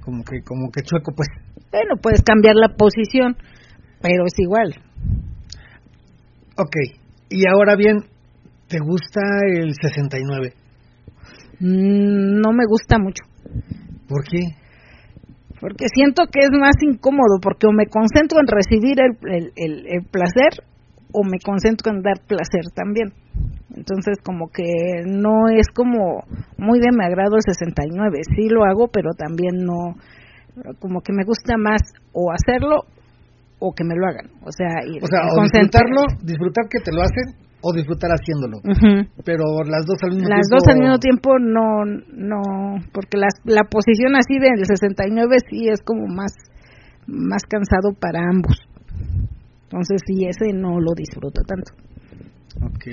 como que como que chueco, pues. Bueno, puedes cambiar la posición, pero es igual. Ok, y ahora bien, ¿te gusta el 69? Mm, no me gusta mucho. ¿Por qué? Porque siento que es más incómodo, porque o me concentro en recibir el, el, placer o me concentro en dar placer también. Entonces como que no es como muy de mi agrado el 69, sí lo hago, pero también no, como que me gusta más o hacerlo o que me lo hagan. O sea, o sea, o disfrutarlo, disfrutar que te lo hacen o disfrutar haciéndolo. Pero las dos al mismo las tiempo. Las dos al mismo tiempo no, no, porque la, la posición así del 69 sí es como más, más cansado para ambos. Entonces sí, ese no lo disfruto tanto. Ok.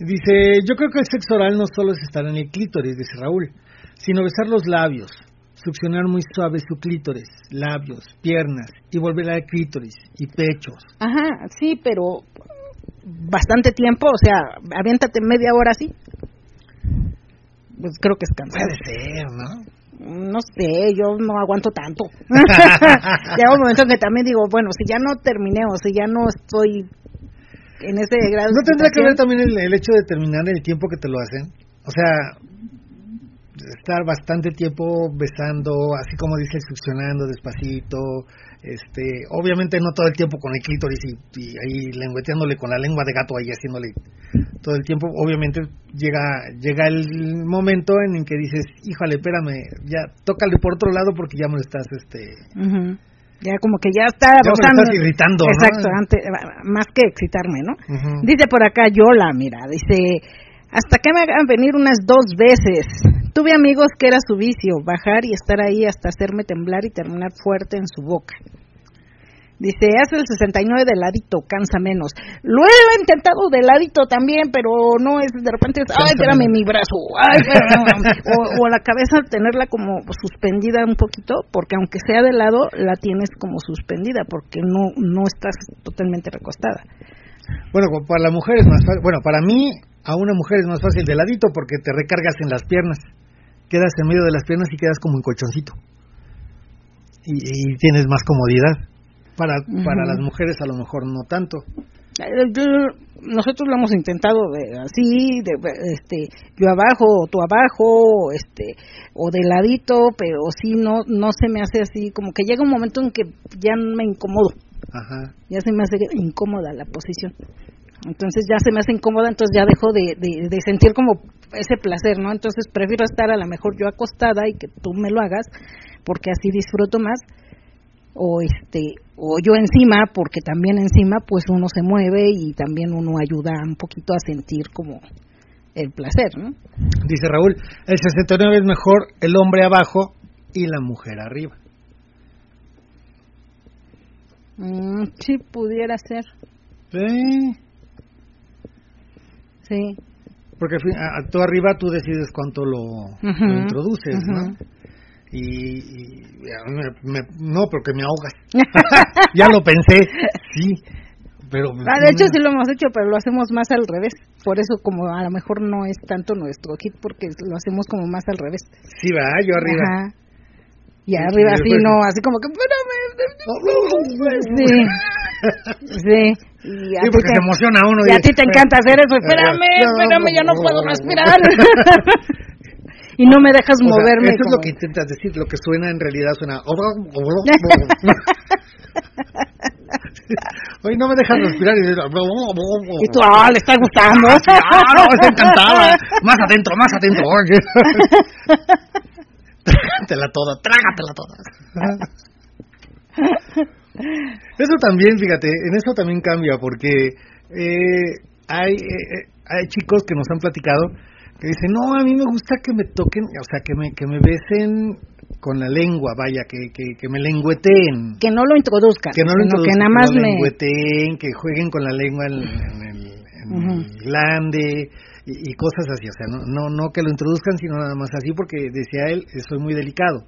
Dice, yo creo que el sexo oral no solo es estar en el clítoris, dice Raúl, sino besar los labios, succionar muy suave su clítoris, labios, piernas y volver al clítoris y pechos. Ajá, sí, pero bastante tiempo, o sea, aviéntate media hora así. Pues creo que es cansado. Puede ser, ¿no? No sé, yo no aguanto tanto. Llega un momento que también digo, bueno, si ya no terminé o si ya no estoy en ese grado. ¿No tendrá que ver también el, el hecho de terminar el tiempo que te lo hacen? O sea, estar bastante tiempo besando, así como dice, succionando despacito, este, obviamente no todo el tiempo con el clítoris y, ahí lengüeteándole con la lengua de gato ahí haciéndole todo el tiempo, obviamente llega llega el momento en el que dices, híjole, espérame, ya tócale por otro lado porque ya me lo estás, este... Ya como que ya está ya me estás irritando. Exacto, más que excitarme, ¿no? Dice por acá Yola, mira, dice, hasta que me hagan venir unas dos veces. Tuve amigos que era su vicio, bajar y estar ahí hasta hacerme temblar y terminar fuerte en su boca. Dice, hace el 69 de ladito, cansa menos. Lo he intentado de ladito también, pero no es de repente, ay, espérame mi brazo, ay, o, o, la cabeza tenerla como suspendida un poquito, porque aunque sea de lado, la tienes como suspendida, porque no, no estás totalmente recostada. Bueno, para la mujer es más fácil, bueno, para mí a una mujer es más fácil de ladito porque te recargas en las piernas. Quedas en medio de las piernas y quedas como un colchoncito. Y, tienes más comodidad. Para, para las mujeres a lo mejor no tanto. Eh, nosotros lo hemos intentado de, así, de, este, yo abajo o tú abajo, este, o de ladito, pero sí no, no se me hace así, como que llega un momento en que ya me incomodo. Ajá. Ya se me hace incómoda la posición. Entonces ya se me hace incómoda, entonces ya dejo de, de, sentir como ese placer, ¿no? Entonces prefiero estar a lo mejor yo acostada y que tú me lo hagas, porque así disfruto más, o este, o yo encima, porque también encima pues uno se mueve y también uno ayuda un poquito a sentir como el placer, ¿no? Dice Raúl, el 69 es mejor el hombre abajo y la mujer arriba. Mm, sí, pudiera ser. Sí. Sí. Porque a, tú arriba tú decides cuánto lo, introduces, ¿no? Y, no, porque me ahogas. ya lo pensé, sí. Pero, ah, de hecho sí lo hemos hecho, pero lo hacemos más al revés. Por eso como a lo mejor no es tanto nuestro hit, porque lo hacemos como más al revés. Sí, va, yo arriba. Y arriba así no, así como que, Sí. Sí. Y sí, porque se emociona uno. Y, a ti te encanta hacer eso. Espérame, espérame, ya no puedo respirar. y no me dejas moverme. eso es lo que intentas decir, lo que suena en realidad suena. Hoy no me dejas respirar y, y tú, ah, le está gustando. ah, no, está encantada. Más adentro, más adentro. trágatela toda, trágatela toda. Eso también, fíjate, en eso también cambia, porque eh, hay, eh, hay chicos que nos han platicado que dicen, no, a mí me gusta que me toquen, o sea, que me, que me besen con la lengua, vaya, que, que, que me lengüeteen. Que no lo introduzcan, que no lo introduzcan, que nada más me... lengüeteen, que jueguen con la lengua en, el, en glande y, cosas así, o sea, no, no, no que lo introduzcan, sino nada más así, porque decía él, es muy delicado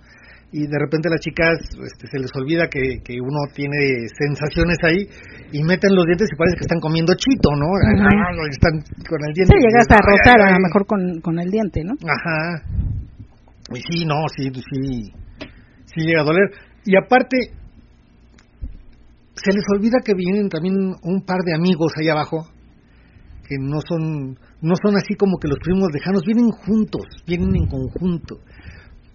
y de repente las chicas este, se les olvida que, que uno tiene sensaciones ahí y meten los dientes y parece que están comiendo chito, ¿no? Están con el diente. Sí, llegas a rozar a lo mejor con, con el diente, ¿no? Ajá. Y sí, no, sí, sí, sí llega a doler. Y aparte, se les olvida que vienen también un par de amigos ahí abajo que no son no son así como que los primos lejanos, vienen juntos, vienen en conjunto.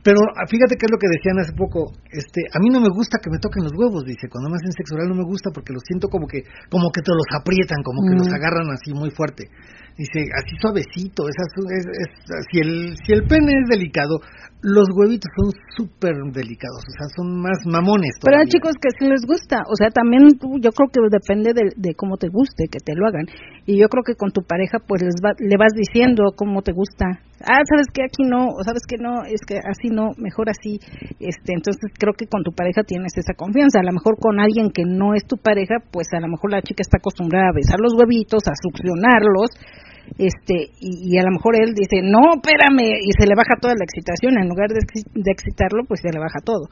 Pero ah, fíjate qué es lo que decían hace poco, este, a mí no me gusta que me toquen los huevos, dice, cuando me hacen sexo oral no me gusta porque los siento como que, como que te los aprietan, como que los mm. agarran así muy fuerte. Dice, así suavecito, es, es, si, el, si el pene es delicado, los huevitos son súper delicados, o sea, son más mamones. Pero hay chicos que sí les gusta, o sea, también yo creo que depende de, de, cómo te guste, que te lo hagan. Y yo creo que con tu pareja, pues les le vas diciendo cómo te gusta. Ah, sabes que aquí no, o sabes que no, es que así no, mejor así. este Entonces creo que con tu pareja tienes esa confianza. A lo mejor con alguien que no es tu pareja, pues a lo mejor la chica está acostumbrada a besar los huevitos, a succionarlos este y, a lo mejor él dice no espérame y se le baja toda la excitación en lugar de, de excitarlo pues se le baja todo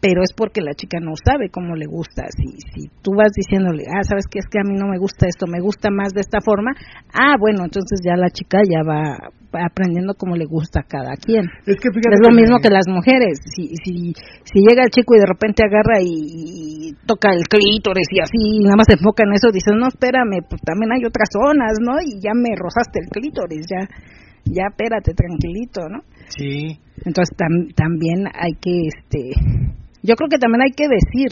pero es porque la chica no sabe cómo le gusta. Si, si tú vas diciéndole, ah, sabes que es que a mí no me gusta esto, me gusta más de esta forma, ah, bueno, entonces ya la chica ya va aprendiendo cómo le gusta a cada quien. Es, que es lo mismo que las mujeres. Si, si, si llega el chico y de repente agarra y, toca el clítoris y así, nada más se enfoca en eso, dices, no, espérame, pues también hay otras zonas, ¿no? Y ya me rozaste el clítoris, ya, ya espérate, tranquilito, ¿no? Sí. Entonces también hay que, este yo creo que también hay que decir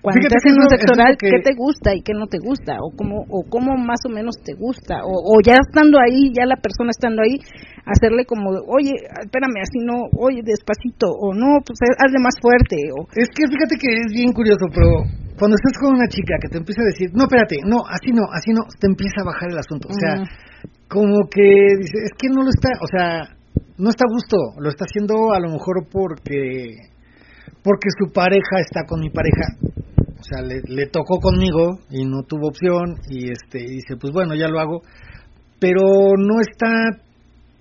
cuando te hacen un sexo oral qué te gusta y qué no te gusta o cómo o cómo más o menos te gusta. O, ya estando ahí ya la persona estando ahí hacerle como oye espérame así no oye despacito o no pues hazle más fuerte o es que fíjate que es bien curioso pero cuando estás con una chica que te empieza a decir no espérate no así no así no te empieza a bajar el asunto. O sea como que dice es que no lo está o sea no está a gusto lo está haciendo a lo mejor porque porque su pareja está con mi pareja. O sea, le, le tocó conmigo y no tuvo opción y este dice, pues bueno, ya lo hago, pero no está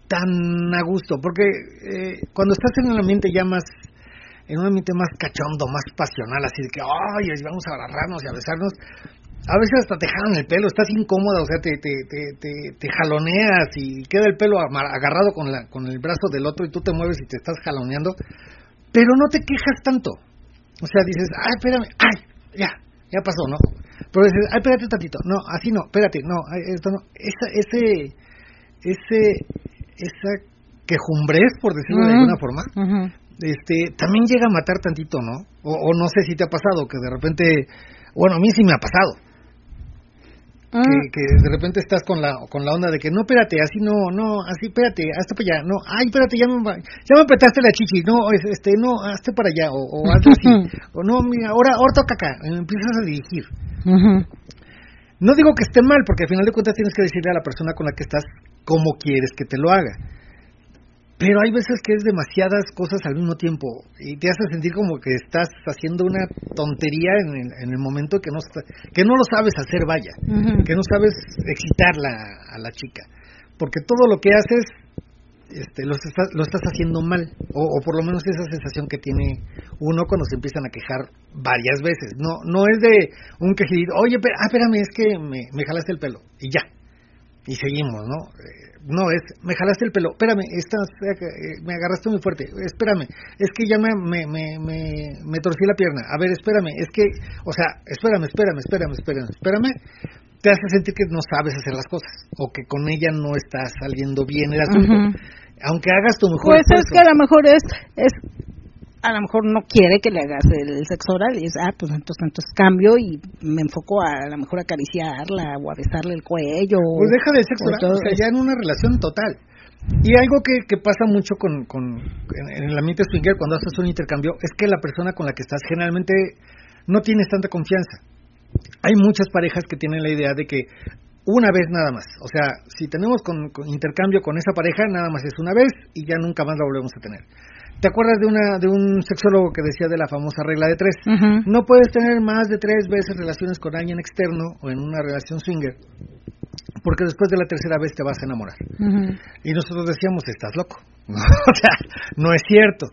tan a gusto, porque eh, cuando estás en un ambiente ya más, en un ambiente más cachondo, más pasional, así de que, ay, vamos a agarrarnos y a besarnos, a veces hasta te jalan el pelo, estás incómoda, o sea, te, te, te, te, jaloneas y queda el pelo agarrado con, la, con el brazo del otro y tú te mueves y te estás jaloneando pero no te quejas tanto. O sea, dices, ay, espérame, ay, ya, ya pasó, ¿no? Pero dices, ay, espérate un tantito, no, así no, espérate, no, esto no, esa, ese, ese, esa quejumbrez, por decirlo de alguna forma, este, también llega a matar tantito, ¿no? O, o, no sé si te ha pasado, que de repente, bueno, a mí sí me ha pasado, Ah. Que, de repente estás con la con la onda de que no, espérate, así no, no, así, espérate, hasta para allá, no, ay, espérate, ya me, ya me apretaste la chichi, no, este, no, hazte para allá, o, o algo así, o no, mira, ahora, ahora toca acá, empiezas a dirigir. No digo que esté mal, porque al final de cuentas tienes que decirle a la persona con la que estás cómo quieres que te lo haga pero hay veces que es demasiadas cosas al mismo tiempo y te hace sentir como que estás haciendo una tontería en el, momento que no que no lo sabes hacer vaya que no sabes excitar a la chica. Porque todo lo que haces este, lo, estás, lo estás haciendo mal o, por lo menos esa sensación que tiene uno cuando se empiezan a quejar varias veces. No no es de un quejido oye ah, espérame es que me, me jalaste el pelo y ya y seguimos no no, es, me jalaste el pelo, espérame, estás, eh, me agarraste muy fuerte, espérame, es que ya me, me, me, me, torcí la pierna, a ver, espérame, es que, o sea, espérame, espérame, espérame, espérame, espérame, te hace sentir que no sabes hacer las cosas, o que con ella no está saliendo bien el asunto. Aunque hagas tu mejor Pues es que a lo mejor es, es a lo mejor no quiere que le hagas el sexo oral y es, ah, pues entonces, entonces cambio y me enfoco a, a lo mejor a acariciarla o a besarle el cuello. Pues deja de sexo oral, o sea, ya en una relación total. Y algo que, que pasa mucho con, con en, el ambiente swinger cuando haces un intercambio es que la persona con la que estás generalmente no tienes tanta confianza. Hay muchas parejas que tienen la idea de que una vez nada más. O sea, si tenemos con, intercambio con esa pareja, nada más es una vez y ya nunca más la volvemos a tener. ¿Te acuerdas de una de un sexólogo que decía de la famosa regla de tres? No puedes tener más de tres veces relaciones con alguien externo o en una relación swinger, porque después de la tercera vez te vas a enamorar. Y nosotros decíamos, estás loco. o sea, no es cierto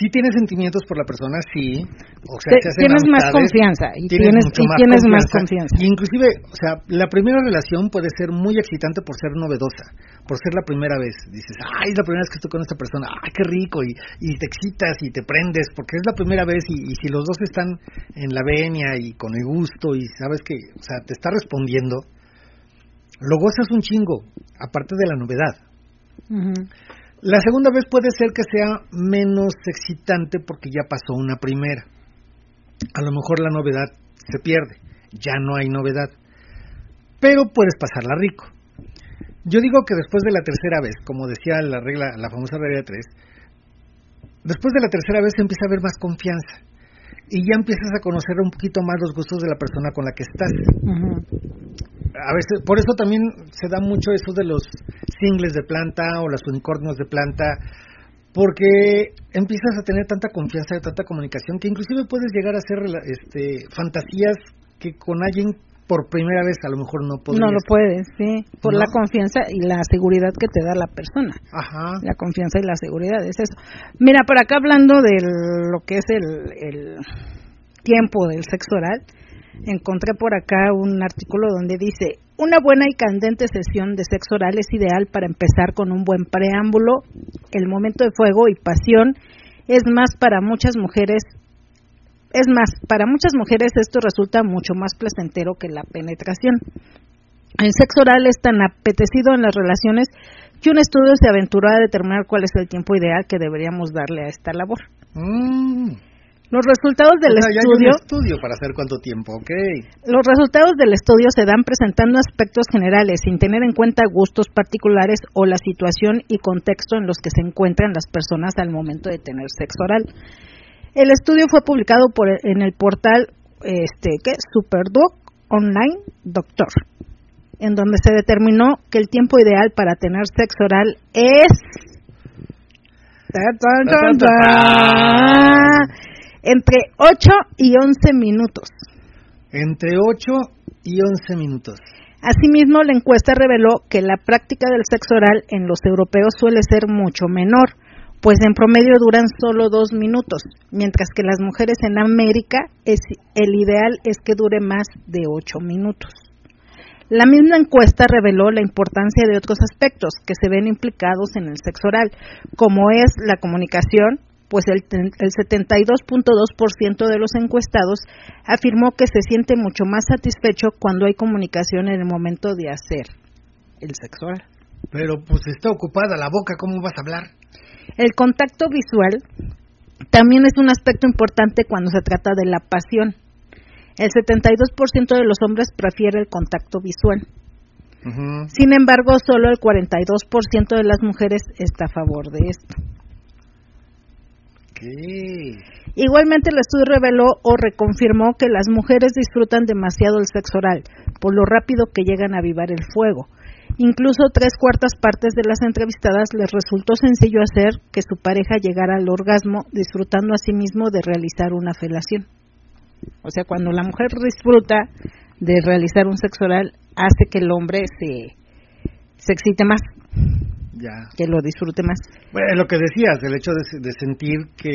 si tienes sentimientos por la persona, sí. O sea, tienes más confianza y tienes, tienes, más, confianza. Y inclusive, o sea, la primera relación puede ser muy excitante por ser novedosa, por ser la primera vez. Dices, ay, es la primera vez que estoy con esta persona, ay, qué rico, y, y te excitas y te prendes, porque es la primera vez y, si los dos están en la venia y con el gusto y sabes que, o sea, te está respondiendo, lo gozas un chingo, aparte de la novedad. La segunda vez puede ser que sea menos excitante porque ya pasó una primera. A lo mejor la novedad se pierde, ya no hay novedad. Pero puedes pasarla rico. Yo digo que después de la tercera vez, como decía la regla, la famosa regla de tres, después de la tercera vez empieza a haber más confianza y ya empiezas a conocer un poquito más los gustos de la persona con la que estás a veces, por eso también se da mucho eso de los singles de planta o los unicornios de planta, porque empiezas a tener tanta confianza y tanta comunicación que inclusive puedes llegar a hacer este, fantasías que con alguien por primera vez a lo mejor no puedes. No lo puedes, sí, por la confianza y la seguridad que te da la persona. Ajá. La confianza y la seguridad, es eso. Mira, por acá hablando de lo que es el, el tiempo del sexo oral, encontré por acá un artículo donde dice, una buena y candente sesión de sexo oral es ideal para empezar con un buen preámbulo. El momento de fuego y pasión es más para muchas mujeres es más, para muchas mujeres esto resulta mucho más placentero que la penetración. El sexo oral es tan apetecido en las relaciones que un estudio se aventuró a determinar cuál es el tiempo ideal que deberíamos darle a esta labor. Mm. Los resultados del estudio. estudio para hacer cuánto tiempo, ok. Los resultados del estudio se dan presentando aspectos generales sin tener en cuenta gustos particulares o la situación y contexto en los que se encuentran las personas al momento de tener sexo oral. El estudio fue publicado por, en el portal este, ¿qué? Superdoc Online Doctor, en donde se determinó que el tiempo ideal para tener sexo oral es entre 8 y 11 minutos. Entre 8 y 11 minutos. Asimismo, la encuesta reveló que la práctica del sexo oral en los europeos suele ser mucho menor, pues en promedio duran solo dos minutos, mientras que las mujeres en América es, el ideal es que dure más de ocho minutos. La misma encuesta reveló la importancia de otros aspectos que se ven implicados en el sexo oral, como es la comunicación, pues el, el 72.2% de los encuestados afirmó que se siente mucho más satisfecho cuando hay comunicación en el momento de hacer el sexual. Pero pues está ocupada la boca, ¿cómo vas a hablar? El contacto visual también es un aspecto importante cuando se trata de la pasión. El 72% de los hombres prefiere el contacto visual. Sin embargo, solo el 42% de las mujeres está a favor de esto. Igualmente el estudio reveló o reconfirmó que las mujeres disfrutan demasiado el sexo oral, por lo rápido que llegan a avivar el fuego. Incluso tres cuartas partes de las entrevistadas les resultó sencillo hacer que su pareja llegara al orgasmo disfrutando a sí mismo de realizar una felación. O sea, cuando la mujer disfruta de realizar un sexo oral, hace que el hombre se, se excite más que lo disfrute más. Bueno, lo que decías, el hecho de, sentir que,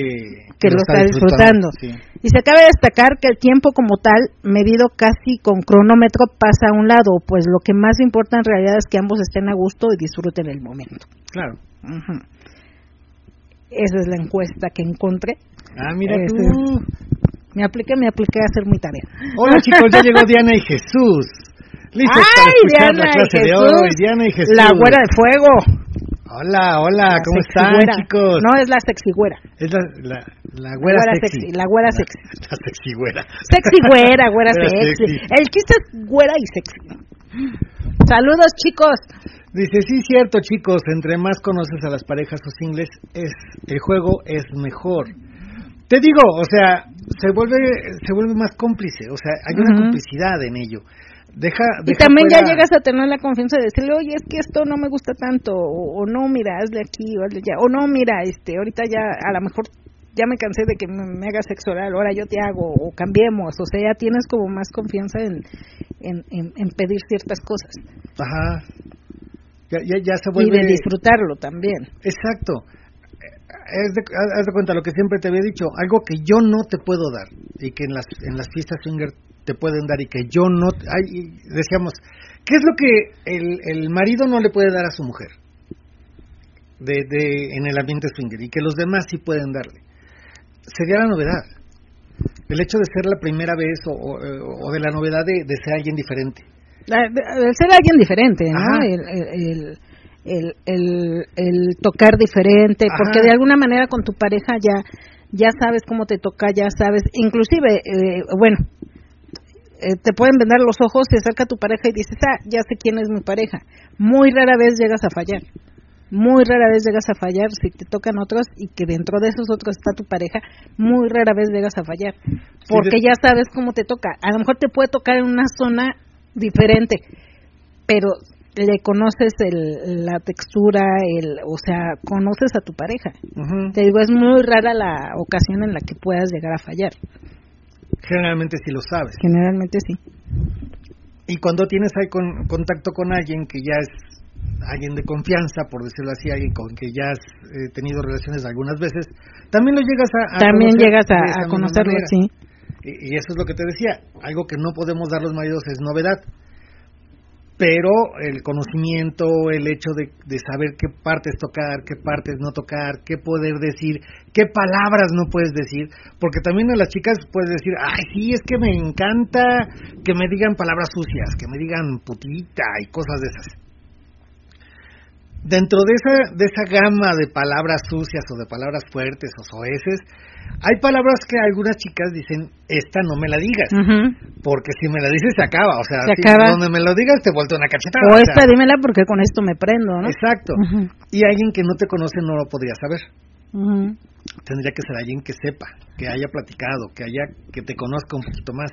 que, lo, está, disfrutando. Y se acaba de destacar que el tiempo como tal, medido casi con cronómetro, pasa a un lado, pues lo que más importa en realidad es que ambos estén a gusto y disfruten el momento. Claro. Esa es la encuesta que encontré. Ah, mira tú. Me apliqué, me apliqué a hacer mi tarea. Hola chicos, ya llegó Diana y Jesús. Listos Ay, para Diana la clase de hoy. Diana y Jesús. La güera de fuego. Hola, hola, ¿cómo están, chicos? No, es la sexy güera. Es la, la, la güera, sexy. La güera sexy. La, sexy güera. Sexy güera, güera sexy. El chiste es güera y sexy. Saludos, chicos. Dice, sí, cierto, chicos, entre más conoces a las parejas o singles, es, el juego es mejor. Te digo, o sea, se vuelve, se vuelve más cómplice, o sea, hay una complicidad en ello. Deja, y también ya llegas a tener la confianza de decirle, oye, es que esto no me gusta tanto, o, no, mira, hazle aquí, o hazle allá, o no, mira, este, ahorita ya a lo mejor ya me cansé de que me, hagas sexo oral, ahora yo te hago, o cambiemos, o sea, ya tienes como más confianza en, en, pedir ciertas cosas. Ajá. Ya, ya, se vuelve... Y de disfrutarlo también. Exacto. Haz de, haz de cuenta lo que siempre te había dicho, algo que yo no te puedo dar, y que en las, en las fiestas swinger te pueden dar y que yo no... Hay, decíamos, ¿qué es lo que el, el marido no le puede dar a su mujer de, de, en el ambiente swinger y que los demás sí pueden darle? Sería la novedad. El hecho de ser la primera vez o, o, de la novedad de, de, ser alguien diferente. De, ser alguien diferente, ¿no? El, el, el, el, tocar diferente, porque de alguna manera con tu pareja ya ya sabes cómo te toca, ya sabes, inclusive, eh, bueno, eh, te pueden vender los ojos, te acerca tu pareja y dices, ah, ya sé quién es mi pareja. Muy rara vez llegas a fallar. Muy rara vez llegas a fallar si te tocan otros y que dentro de esos otros está tu pareja. Muy rara vez llegas a fallar. Porque ya sabes cómo te toca. A lo mejor te puede tocar en una zona diferente, pero le conoces el, la textura, el, o sea, conoces a tu pareja. Te digo, es muy rara la ocasión en la que puedas llegar a fallar. Generalmente sí lo sabes. Generalmente sí. Y cuando tienes ahí con, contacto con alguien que ya es alguien de confianza, por decirlo así, alguien con que ya has eh, tenido relaciones algunas veces, también lo llegas a, también llegas a, conocerlo, sí. y, eso es lo que te decía, algo que no podemos dar los maridos es novedad pero el conocimiento, el hecho de, saber qué partes tocar, qué partes no tocar, qué poder decir, qué palabras no puedes decir, porque también a las chicas puedes decir, ay, sí, es que me encanta que me digan palabras sucias, que me digan putita y cosas de esas. Dentro de esa, de esa gama de palabras sucias o de palabras fuertes o soeces, hay palabras que algunas chicas dicen, esta no me la digas, porque si me la dices se acaba, o sea, donde me lo digas te vuelto una cachetada. O, esta dímela porque con esto me prendo, ¿no? Exacto. Y alguien que no te conoce no lo podría saber. Tendría que ser alguien que sepa, que haya platicado, que haya que te conozca un poquito más.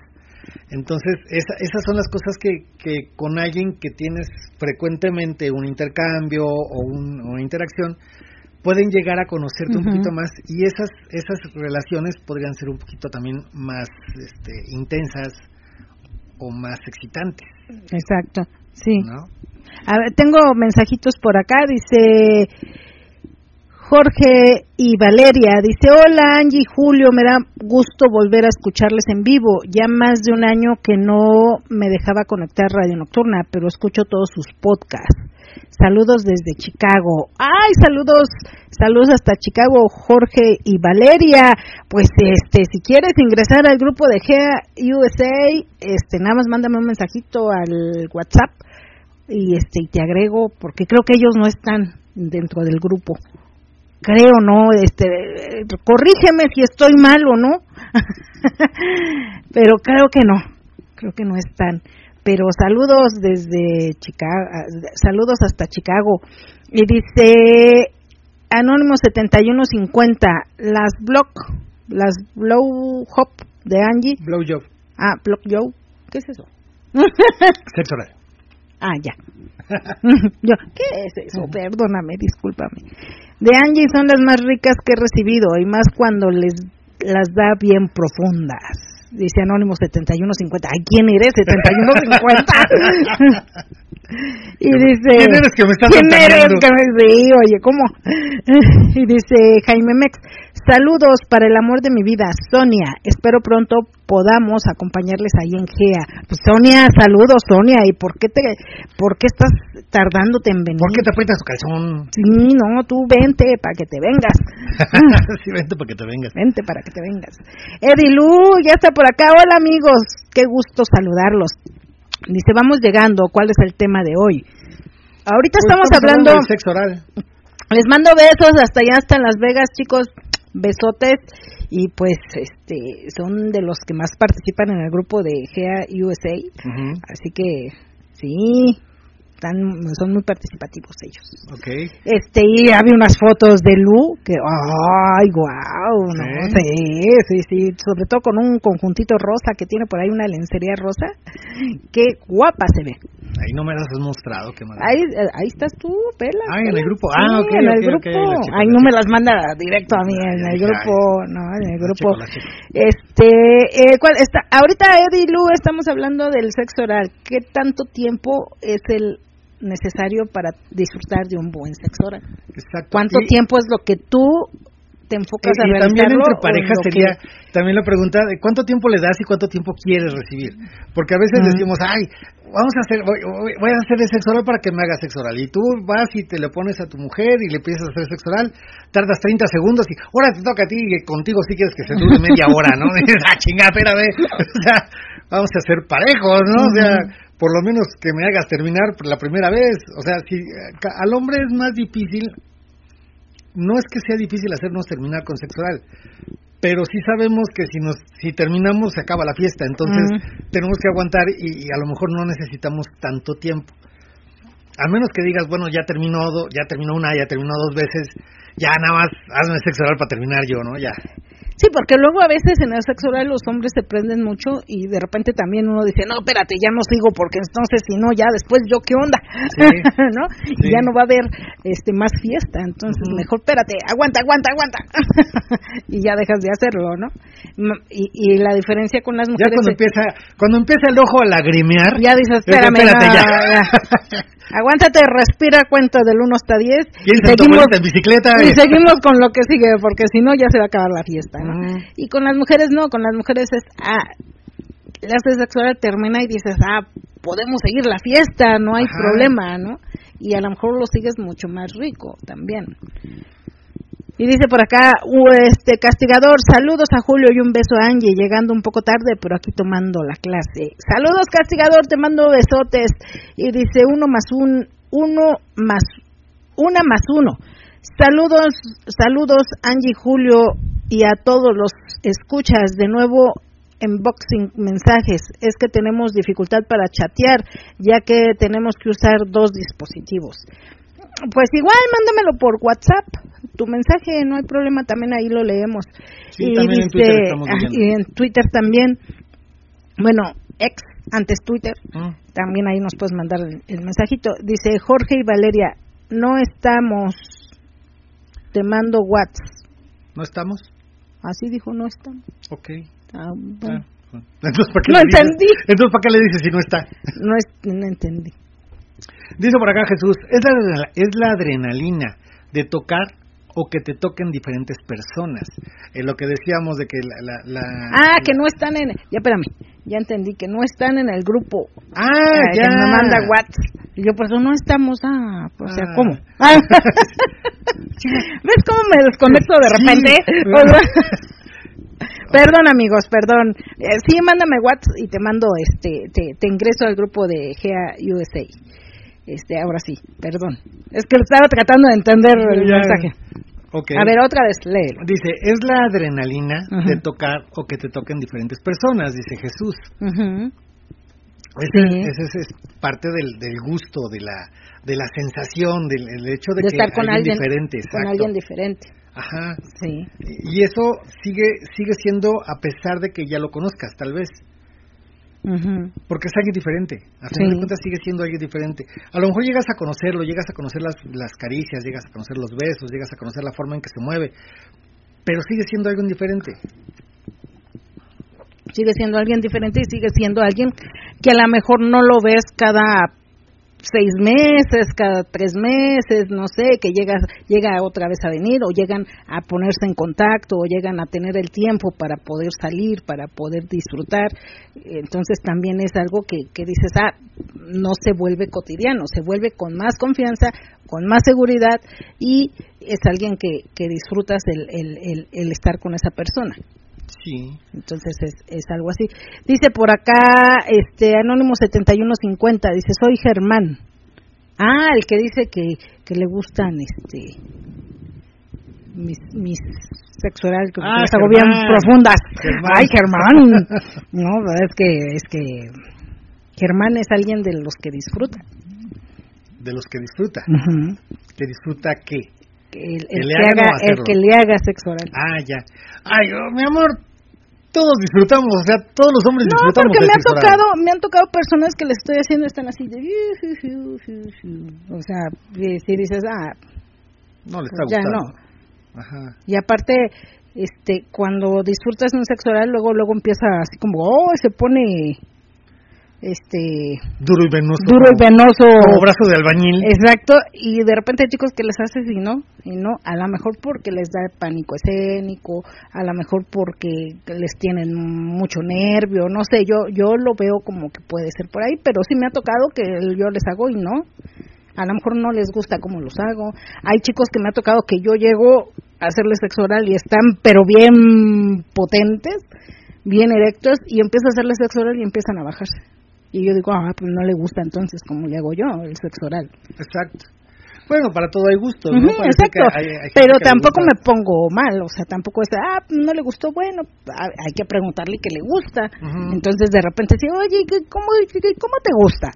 Entonces, esas son las cosas que, que con alguien que tienes frecuentemente un intercambio o una interacción, pueden llegar a conocerte un poquito más y esas esas relaciones podrían ser un poquito también más este, intensas o más excitantes. Exacto, sí. A ver, tengo mensajitos por acá, dice Jorge y Valeria. Dice, hola Angie, Julio, me da gusto volver a escucharles en vivo. Ya más de un año que no me dejaba conectar Radio Nocturna, pero escucho todos sus podcasts. Saludos desde Chicago. Ay, saludos, saludos hasta Chicago, Jorge y Valeria. Pues este, si quieres ingresar al grupo de GEA USA, este, nada más mándame un mensajito al WhatsApp y este, te agrego porque creo que ellos no están dentro del grupo creo, ¿no? Este, corrígeme si estoy mal o no, pero creo que no, creo que no están. Pero saludos desde Chicago, saludos hasta Chicago. Y dice Anónimo 7150, las Block, las Blow Hop de Angie. Blow Job. Ah, Block Joe. ¿Qué es eso? Sexo Ah, ya. Yo, ¿qué es eso? Perdóname, discúlpame. De Angie son las más ricas que he recibido y más cuando les las da bien profundas. Dice Anónimo 7150. Ay, ¿quién eres? 7150. y dice ¿Quién eres que me estás ¿Quién eres que me sí, oye, ¿cómo? y dice Jaime Mex, Saludos para el amor de mi vida, Sonia. Espero pronto podamos acompañarles ahí en GEA. Pues Sonia, saludos Sonia. ¿Y por qué te, por qué estás tardándote en venir? ¿Por qué te aprietas tu calzón? Sí, no, tú vente para que te vengas. sí, vente para que te vengas. Vente para que te vengas. Edilu, ya está por acá. Hola amigos, qué gusto saludarlos. Dice, vamos llegando, ¿cuál es el tema de hoy? Ahorita Pues estamos, hablando, del sexo oral. les mando besos hasta allá, hasta en Las Vegas, chicos besotes y pues este son de los que más participan en el grupo de GEA USA Ujú. así que sí están son muy participativos ellos este y había unas fotos de Lu que ay guau no ¿Sí? sí sí sí sobre todo con un conjuntito rosa que tiene por ahí una lencería rosa qué guapa se ve Ahí no me las has mostrado, qué mal. Ahí, eh, ahí estás tú, Pela. Ah, en el grupo. Sí, Ah, ok, en el grupo. la no me las manda directo a mí, en Ay, el grupo, no, en el La grupo. la. Este, eh, ¿cuál está? Ahorita Eddie y Lu estamos hablando del sexo oral. ¿Qué tanto tiempo es el necesario para disfrutar de un buen sexo oral? Exacto. ¿Cuánto Y- tiempo es lo que tú te enfocas a y, también entre parejas que- sería también la pregunta de cuánto tiempo le das y cuánto tiempo quieres recibir. Porque a veces decimos ay vamos a hacer voy, voy- a hacer el sexo oral para que me haga sexo oral y tú vas y te le pones a tu mujer y le empiezas a hacer sexo oral. Tardas 30 segundos y ahora te toca a ti y contigo sí quieres que se dure media hora no ah chingada espérame o sea vamos a ser parejos no o sea por lo menos que me hagas terminar la primera vez. O sea si eh, al hombre es más difícil no es que sea difícil hacernos terminar con sexo oral, pero sí sabemos que si nos si terminamos se acaba la fiesta, entonces tenemos que aguantar y, y a lo mejor no necesitamos tanto tiempo. A menos que digas, bueno, ya terminó do- ya terminó una, ya terminó dos veces, ya nada más hazme sexo oral para terminar yo, ¿no? Ya. Sí, porque luego a veces en el sexo oral los hombres se prenden mucho y de repente también uno dice, no, espérate, ya no sigo porque entonces si no, ya después yo qué onda, Sí. ¿no? Sí. Y ya no va a haber este más fiesta, entonces mejor espérate, aguanta, aguanta, aguanta. y ya dejas de hacerlo, ¿no? Y, y la diferencia con las Ya mujeres... cuando es- empieza cuando empieza el ojo a lagrimear, ya dices, espérame, espérate, no, ya. ya. Aguántate, respira, cuenta del 1 hasta 10 ¿Quieres y seguimos, en bicicleta? y seguimos con lo que sigue, porque si no ya se va a acabar la fiesta, ¿no? Ujú. Y con las mujeres no, con las mujeres es, ah, la sexual termina y dices, ah, podemos seguir la fiesta, no hay Ajá. problema, ¿no? Y a lo mejor lo sigues mucho más rico también. Y dice por acá, este castigador, saludos a Julio y un beso a Angie, llegando un poco tarde, pero aquí tomando la clase. Saludos castigador, te mando besotes. Y dice uno más un, uno más, una más uno. Saludos, saludos Angie, Julio y a todos los escuchas de nuevo en boxing mensajes. Es que tenemos dificultad para chatear, ya que tenemos que usar dos dispositivos. Pues igual, mándamelo por WhatsApp, tu mensaje, no hay problema, también ahí lo leemos. Sí, y también en dice, Twitter estamos ah, y en Twitter también, bueno, ex, antes Twitter, Mm. también ahí nos puedes mandar el, el mensajito. Dice Jorge y Valeria, no estamos, te mando WhatsApp. ¿No estamos? Así dijo, no estamos. Ok. Ah, bueno, Ah, Entonces, ¿para qué No le dices? entendí. Entonces, ¿para qué le dices si no está? no, es, no entendí. Dice por acá Jesús, es la, es la adrenalina de tocar o que te toquen diferentes personas. Es lo que decíamos de que la... la, ah, que no están en... Ya, espérame, ya entendí, que no están en el grupo. Ah, ya. Que me manda WhatsApp. Y yo, pues no estamos, ah, pues, o sea, ah. ¿cómo? ¿Ves cómo me desconecto de repente? perdón amigos, perdón. Eh, sí, mándame WhatsApp y te mando, este, te, te ingreso al grupo de GA USA. Este, ahora sí, perdón. Es que estaba tratando de entender el mensaje. A ver, otra vez, léelo. Dice, es la adrenalina de tocar o que te toquen diferentes personas, dice Jesús. Ese, es parte del, del, gusto, de la, de la sensación, del hecho de, que estar con alguien, diferente. Con alguien diferente. Ajá. Sí. Y eso sigue, sigue siendo a pesar de que ya lo conozcas, tal vez. Porque es alguien diferente. A fin de cuentas sigue siendo alguien diferente. A lo mejor llegas a conocerlo, llegas a conocer las, las caricias, llegas a conocer los besos, llegas a conocer la forma en que se mueve, pero sigue siendo alguien diferente. Sigue siendo alguien diferente y sigue siendo alguien que a lo mejor no lo ves cada seis meses, cada tres meses, no sé, que llega, llega otra vez a venir o llegan a ponerse en contacto o llegan a tener el tiempo para poder salir, para poder disfrutar. Entonces también es algo que, que dices, ah, no se vuelve cotidiano, se vuelve con más confianza, con más seguridad y es alguien que, que disfrutas el, el, el estar con esa persona. Sí. Entonces es, es algo así. Dice por acá, este Anónimo 7150, dice, soy Germán. Ah, el que dice que, que le gustan este mis, mis sexuales que ah, profundas. Ay, Germán. no, es que es que Germán es alguien de los que disfruta. De los que disfruta. ¿Que disfruta qué? el, que, le haga, el que le haga sexo oral. Ah, ya. Ay, oh, mi amor, todos disfrutamos, o sea, todos los hombres no, disfrutamos. No, porque me ha tocado, me han tocado personas que le estoy haciendo están así de, o sea, si dices, ah, no le está gustando. Ya no. Ajá. Y aparte, este, cuando disfrutas de un sexo oral, luego, luego empieza así como, oh, se pone este duro y venoso. duro y venoso. Como brazo de albañil. Exacto. Y de repente hay chicos que les haces y no y no a lo mejor porque les da pánico escénico a lo mejor porque les tienen mucho nervio no sé yo yo lo veo como que puede ser por ahí pero sí me ha tocado que yo les hago y no. A lo mejor no les gusta cómo los hago. Hay chicos que me ha tocado que yo llego a hacerles sexo oral y están pero bien potentes bien erectos y empiezo a hacerles sexo oral y empiezan a bajarse y yo digo, ah, pues no le gusta entonces, como le hago yo, el sexo oral. Exacto. Bueno, para todo hay gusto, ¿no? exacto, pero tampoco me pongo mal, o sea, tampoco es, ah, no le gustó, bueno, hay que preguntarle qué le gusta. Entonces de repente dice, oye, ¿cómo, ¿cómo te gusta?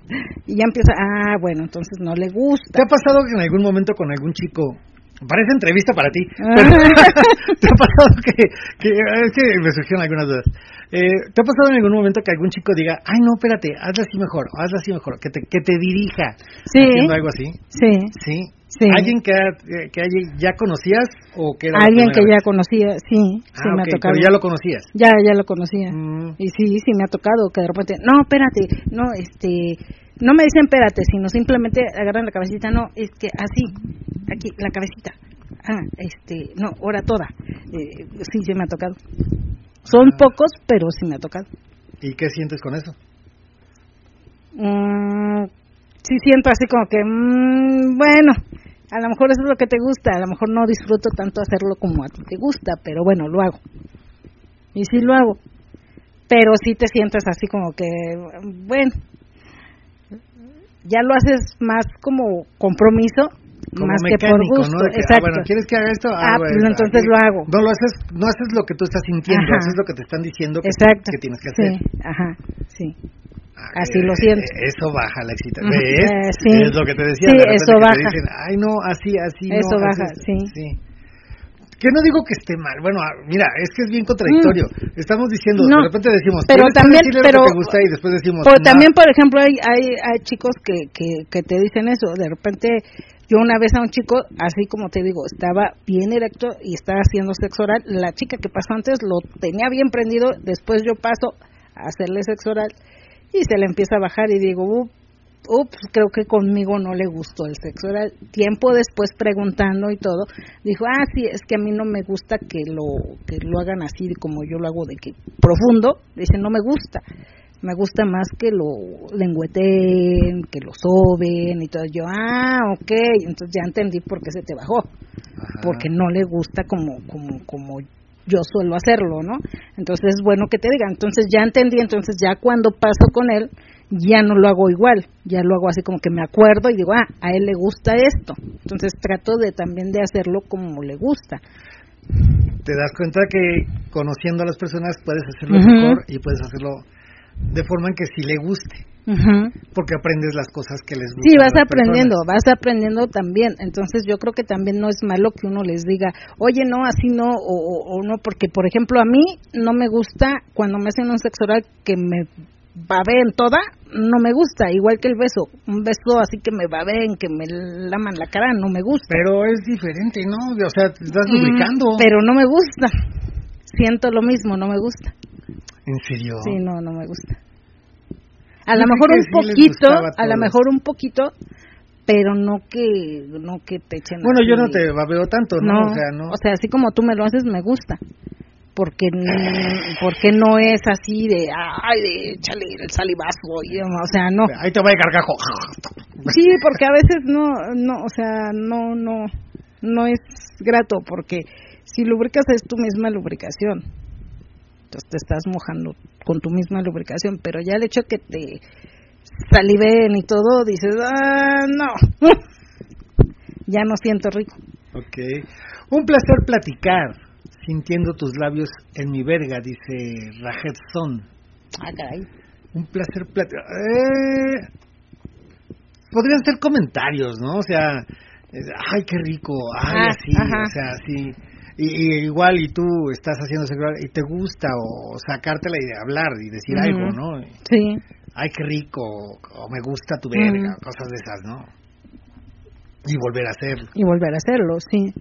Y ya empieza, ah, bueno, entonces no le gusta. ¿Te ha pasado que en algún momento con algún chico Parece entrevista para ti. ¿Te ha pasado que, que, es que me surgieron algunas dudas? Eh, ¿Te ha pasado en algún momento que algún chico diga, ay no, espérate, hazla así mejor, hazla así mejor, que te, que te dirija sí. haciendo algo así? Sí. Sí. sí. ¿Alguien que, que ya conocías o que era Alguien que ya conocía, sí, sí ah, me ha tocado. Pero ya lo conocías. Ya, ya lo conocía. Mm. Y sí, sí me ha tocado que de repente, no, espérate, no, este, no me dicen espérate, sino simplemente agarran la cabecita, no, es que así, aquí, la cabecita. Ah, este, no, ahora toda. Eh, sí, sí me ha tocado. Son ah. pocos, pero sí me ha tocado. ¿Y qué sientes con eso? Mm, sí siento así como que, mm, bueno, a lo mejor eso es lo que te gusta, a lo mejor no disfruto tanto hacerlo como a ti te gusta, pero bueno, lo hago. Y sí lo hago. Pero sí te sientes así como que, bueno, ya lo haces más como compromiso más que por gusto, ah, exacto. bueno, ¿quieres que haga esto? Ah, ah pues entonces lo hago. No lo haces, no haces lo que tú estás sintiendo, haces lo que te están diciendo que, que tienes que hacer. Sí, ajá, sí. Ah, así lo siento. Eso baja la excitación. ¿Ves? Eh, sí. Es lo que te decía. Sí, eso baja. Te dicen, Ay, no, así, así. Eso no, baja, así, sí. sí. Que no digo que esté mal. Bueno, mira, es que es bien contradictorio. Mm. Estamos diciendo, de repente decimos, pero también, pero, te gusta y después decimos. Pero también, por ejemplo, hay, hay, hay chicos que, que, que te dicen eso. De repente yo una vez a un chico, así como te digo, estaba bien erecto y estaba haciendo sexo oral. La chica que pasó antes lo tenía bien prendido, después yo paso a hacerle sexo oral y se le empieza a bajar y digo, ups, creo que conmigo no le gustó el sexo. Era tiempo después preguntando y todo, dijo, ah, sí, es que a mí no me gusta que lo, que lo hagan así como yo lo hago de que profundo. Dice, no me gusta. Me gusta más que lo lengüeten, que lo soben y todo. Yo, ah, ok, entonces ya entendí por qué se te bajó. Porque no le gusta como, como, como yo suelo hacerlo, ¿no? Entonces es bueno que te diga. Entonces ya entendí, entonces ya cuando paso con él, ya no lo hago igual, ya lo hago así como que me acuerdo y digo, ah, a él le gusta esto. Entonces trato de también de hacerlo como le gusta. Te das cuenta que conociendo a las personas puedes hacerlo mejor y puedes hacerlo de forma en que sí le guste. Porque aprendes las cosas que les gustan. Sí, vas aprendiendo, vas aprendiendo también. Entonces yo creo que también no es malo que uno les diga, oye, no, así no, o, o no, porque por ejemplo a mí no me gusta cuando me hacen un sexo oral que me babeen toda, no me gusta, igual que el beso, un beso así que me babeen, que me laman la cara, no me gusta. Pero es diferente, ¿no? O sea, te estás lubricando. pero no me gusta, siento lo mismo, no me gusta. ¿En serio? Sí, no, no me gusta. A lo mejor un poquito, a lo mejor un poquito, pero no que no que te echen bueno yo no te babeo tanto no, o sea no o sea así como tú me lo haces me gusta porque porque no es así de ay de échale el salivazo o sea no ahí te va el cargajo sí porque a veces no no o sea no no no es grato porque si lubricas es tu misma lubricación. Entonces te estás mojando con tu misma lubricación pero ya el hecho que te saliven y todo dices ah no ya no siento rico. Okay un placer platicar sintiendo tus labios en mi verga, dice Rajet Son. Ah, caray. Un placer eh, podrían ser comentarios, ¿no? O sea, ay, qué rico, ay, ah, así, o sea, así. Y, igual y tú estás haciendo sexual y te gusta o sacarte la idea, hablar y decir algo, ¿no? Sí. Ay, qué rico, o me gusta tu verga, cosas de esas, ¿no? Y volver a hacerlo. Y volver a hacerlo, sí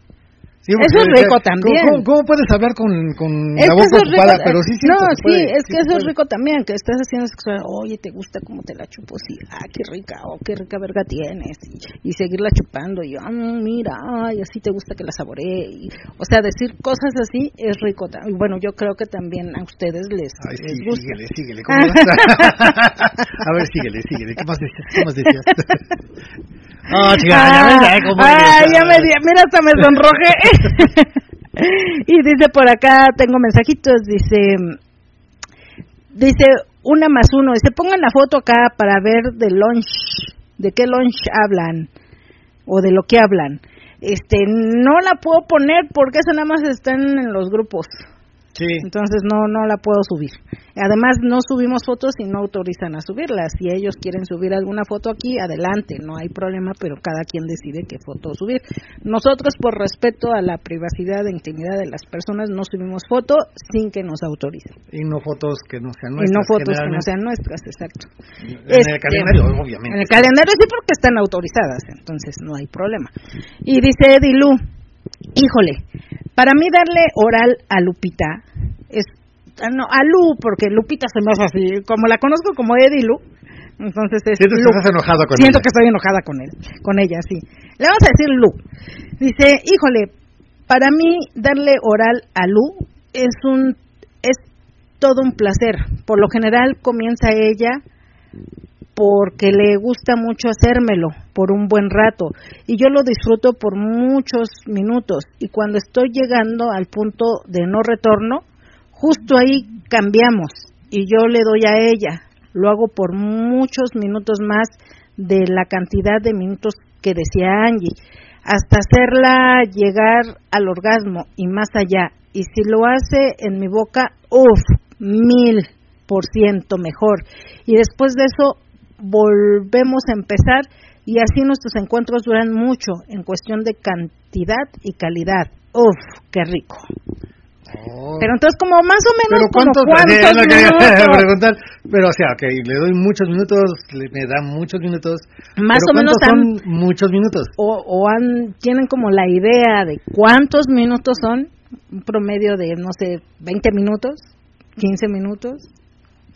eso es rico también. ¿cómo, puedes hablar con, con la boca ocupada? Pero sí, no, sí, es que eso es rico también, que estás haciendo sexual, oye, ¿te gusta cómo te la chupo? Sí, ah, qué rica, oh, qué rica verga tienes, y, seguirla chupando, y yo, ah, mira, ay, así te gusta que la saboree, y, o sea, decir cosas así es rico. Y bueno, yo creo que también a ustedes les, ay, les gusta. síguele, síguele, ¿cómo a ver, síguele, síguele, ¿qué más decías? ¿Qué más decías? Oh, chica, ya me Ay, ya me mira, hasta me sonroje. y dice por acá, tengo mensajitos, dice, dice una más uno, dice, pongan la foto acá para ver de lunch, de qué lunch hablan, o de lo que hablan. Este, no la puedo poner porque eso nada más están en los grupos. Entonces no no la puedo subir. Además no subimos fotos y no autorizan a subirlas. Si ellos quieren subir alguna foto aquí, adelante, no hay problema, pero cada quien decide qué foto subir. Nosotros por respeto a la privacidad e intimidad de las personas no subimos foto sin que nos autoricen. Y no fotos que no sean nuestras. Y no fotos que no sean nuestras, exacto. En el este, calendario, obviamente. En el calendario sí porque están autorizadas, entonces no hay problema. Y dice Edilu, híjole, para mí darle oral a Lupita es ah, no, a Lu, porque Lupita se me hace así, como la conozco como Eddie Lu, entonces es Siento que estás enojada con Siento que estoy enojada con él, con ella, sí. Le vamos a decir Lu. Dice, híjole, para mí darle oral a Lu es un es todo un placer. Por lo general comienza ella porque le gusta mucho hacérmelo por un buen rato. Y yo lo disfruto por muchos minutos. Y cuando estoy llegando al punto de no retorno, justo ahí cambiamos. Y yo le doy a ella, lo hago por muchos minutos más de la cantidad de minutos que decía Angie, hasta hacerla llegar al orgasmo y más allá. Y si lo hace en mi boca, uff, mil por ciento mejor. Y después de eso volvemos a empezar y así nuestros encuentros duran mucho en cuestión de cantidad y calidad. Uf, qué rico. Oh. Pero entonces como más o menos pero cuántos, preguntar, pero o sea, ok, le doy muchos minutos, le, me da muchos minutos. Más o menos son muchos minutos. O, o han, tienen como la idea de cuántos minutos son, un promedio de no sé, 20 minutos, 15 minutos.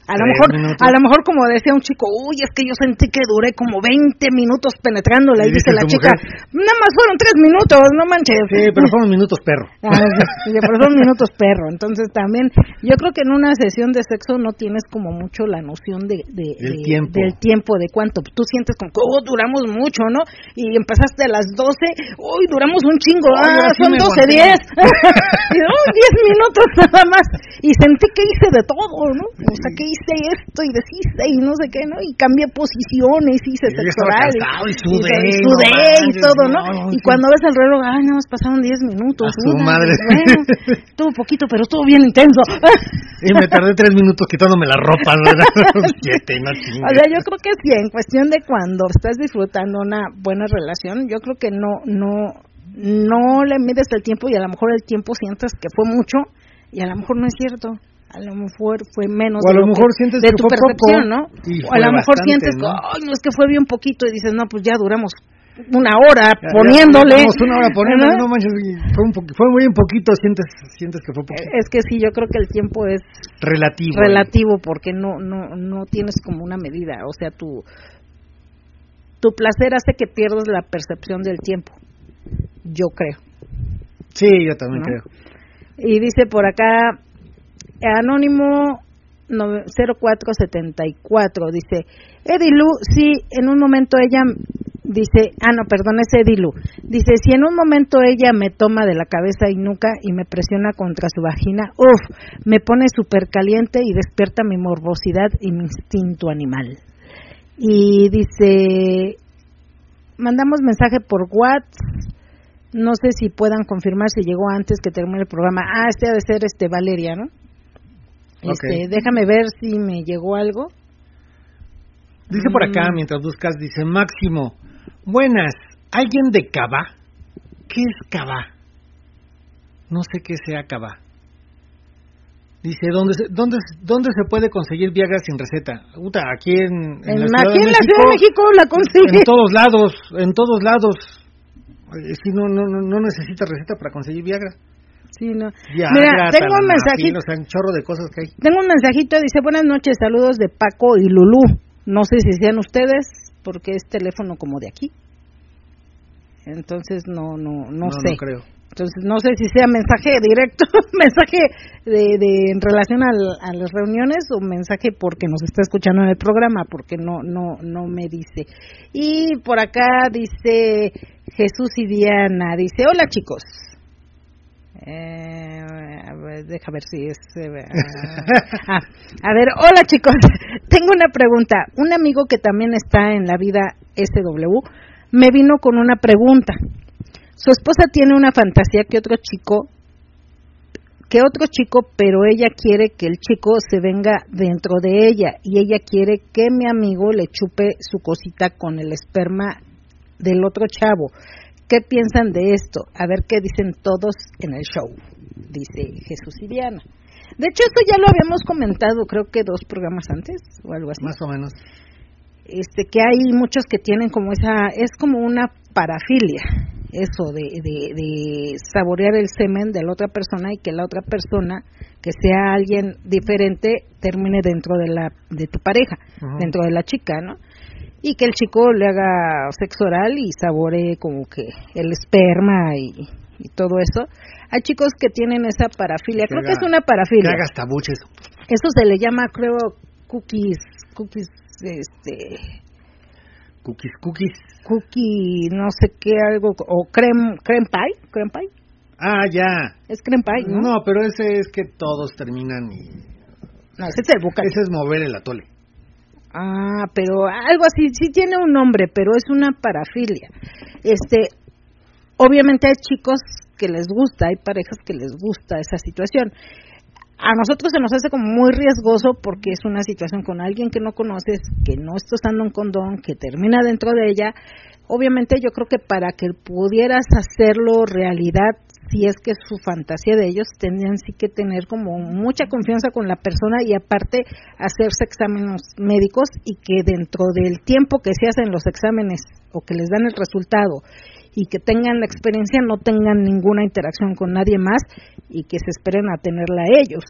A lo mejor, a lo mejor como decía un chico, uy, es que yo sentí que duré como 20 minutos penetrándole, y dice la chica, nada más fueron tres minutos, no manches. Sí, pero fueron minutos perro. Ah, pero fueron minutos perro. Entonces también, yo creo que en una sesión de sexo no tienes como mucho la noción de, de, del, tiempo. del tiempo, de cuánto. Tú sientes como que, oh, duramos mucho, ¿no? Y empezaste a las 12, uy, duramos un chingo, ah, son 12, 10. y, oh, 10 minutos nada más. Y sentí que hice de todo, ¿no? O sea, que hice esto y deshice y no sé qué, ¿no? Y cambié posiciones, hice sexo oral. Y, sudé, y, sudé y todo, ¿no? y cuando ves el reloj, ay, nada más pasaron 10 minutos. A su madre. Bueno, estuvo poquito, pero estuvo bien intenso. y me tardé 3 minutos quitándome la ropa, ¿verdad? Siete, no O sea, yo creo que sí, en cuestión de cuando estás disfrutando una buena relación, yo creo que no, no, no le mides el tiempo y a lo mejor el tiempo sientes que fue mucho y a lo mejor no es cierto a lo mejor fue menos o a lo, mejor sientes de que tu fue percepción, poco, ¿no? y O a lo mejor bastante, sientes, ¿no? ay, no es que fue bien poquito y dices, no, pues ya duramos una hora Ya- ya poniéndole. duramos una hora poniéndole, ¿no? no manches, fue, un fue muy un poquito, sientes, sientes que fue poquito. Eh, Es que sí, yo creo que el tiempo es relativo. relativo porque no no no tienes como una medida, o sea, tu tu placer hace que pierdas la percepción del tiempo. Yo creo. Sí, yo también ¿no? creo. Y dice por acá, Anónimo no- 0474, dice, Edilu, sí, en un momento ella dice, ah, no, perdón, es Edilu, dice, si en un momento ella me toma de la cabeza y nuca y me presiona contra su vagina, uff, me pone súper caliente y despierta mi morbosidad y mi instinto animal. Y dice, mandamos mensaje por WhatsApp, no sé si puedan confirmar si llegó antes que termine el programa. Ah, este ha de ser este Valeria, ¿no? Este, déjame ver si me llegó algo. Dice por acá, Mm. mientras buscas, dice Máximo, buenas, ¿alguien de Cava? ¿Qué es Cava? No sé qué sea Cava. Dice, ¿dónde se, dónde, dónde se puede conseguir Viagra sin receta? Puta, aquí en, en En, la Ciudad aquí en la México, Ciudad de México la consigue. En todos lados, en todos lados. Si no, no, no, no necesita receta para conseguir Viagra. Sí, no. Viagra, Mira, tengo un mensajito. O sea, un chorro de cosas que hay. Tengo un mensajito, dice, buenas noches, saludos de Paco y Lulú. No sé si sean ustedes, porque es teléfono como de aquí. Entonces no, no, no, sé. No creo. Entonces no sé si sea mensaje directo, mensaje de, de en relación al, a las reuniones o mensaje porque nos está escuchando en el programa, porque no, no, no me dice. Y por acá dice Jesús y Diana, dice, hola chicos. Eh, deja ver si es. eh, ah, a ver, hola chicos. Tengo una pregunta. Un amigo que también está en la vida SW me vino con una pregunta. Su esposa tiene una fantasía que otro chico, que otro chico, pero ella quiere que el chico se venga dentro de ella y ella quiere que mi amigo le chupe su cosita con el esperma del otro chavo. ¿Qué piensan de esto? A ver qué dicen todos en el show, dice Jesús y Diana. De hecho, esto ya lo habíamos comentado, creo que dos programas antes o algo así. Más o menos. Este, que hay muchos que tienen como esa, es como una parafilia, eso de, de, de saborear el semen de la otra persona y que la otra persona, que sea alguien diferente, termine dentro de la de tu pareja, dentro de la chica, ¿no? Y que el chico le haga sexo oral y saboree como que el esperma y, y todo eso. Hay chicos que tienen esa parafilia, creo que haga- es una Que parafilia. hagas tabuches. Eso se le llama, creo, cookies, cookies, este, Cookies, cookies. cookie, no sé qué, algo, o creme, creme pie, creme pie, Ah, ya. es creme pie, ¿no? No, pero ese es que todos terminan y... No, ese es el bucal. Ese es mover el atole. Ah, pero algo así, sí tiene un nombre, pero es una parafilia. Este, obviamente hay chicos que les gusta, hay parejas que les gusta esa situación. A nosotros se nos hace como muy riesgoso porque es una situación con alguien que no conoces, que no está usando un condón, que termina dentro de ella. Obviamente yo creo que para que pudieras hacerlo realidad, si es que es su fantasía de ellos, tendrían sí que tener como mucha confianza con la persona y aparte hacerse exámenes médicos y que dentro del tiempo que se hacen los exámenes o que les dan el resultado y que tengan la experiencia no tengan ninguna interacción con nadie más y que se esperen a tenerla ellos.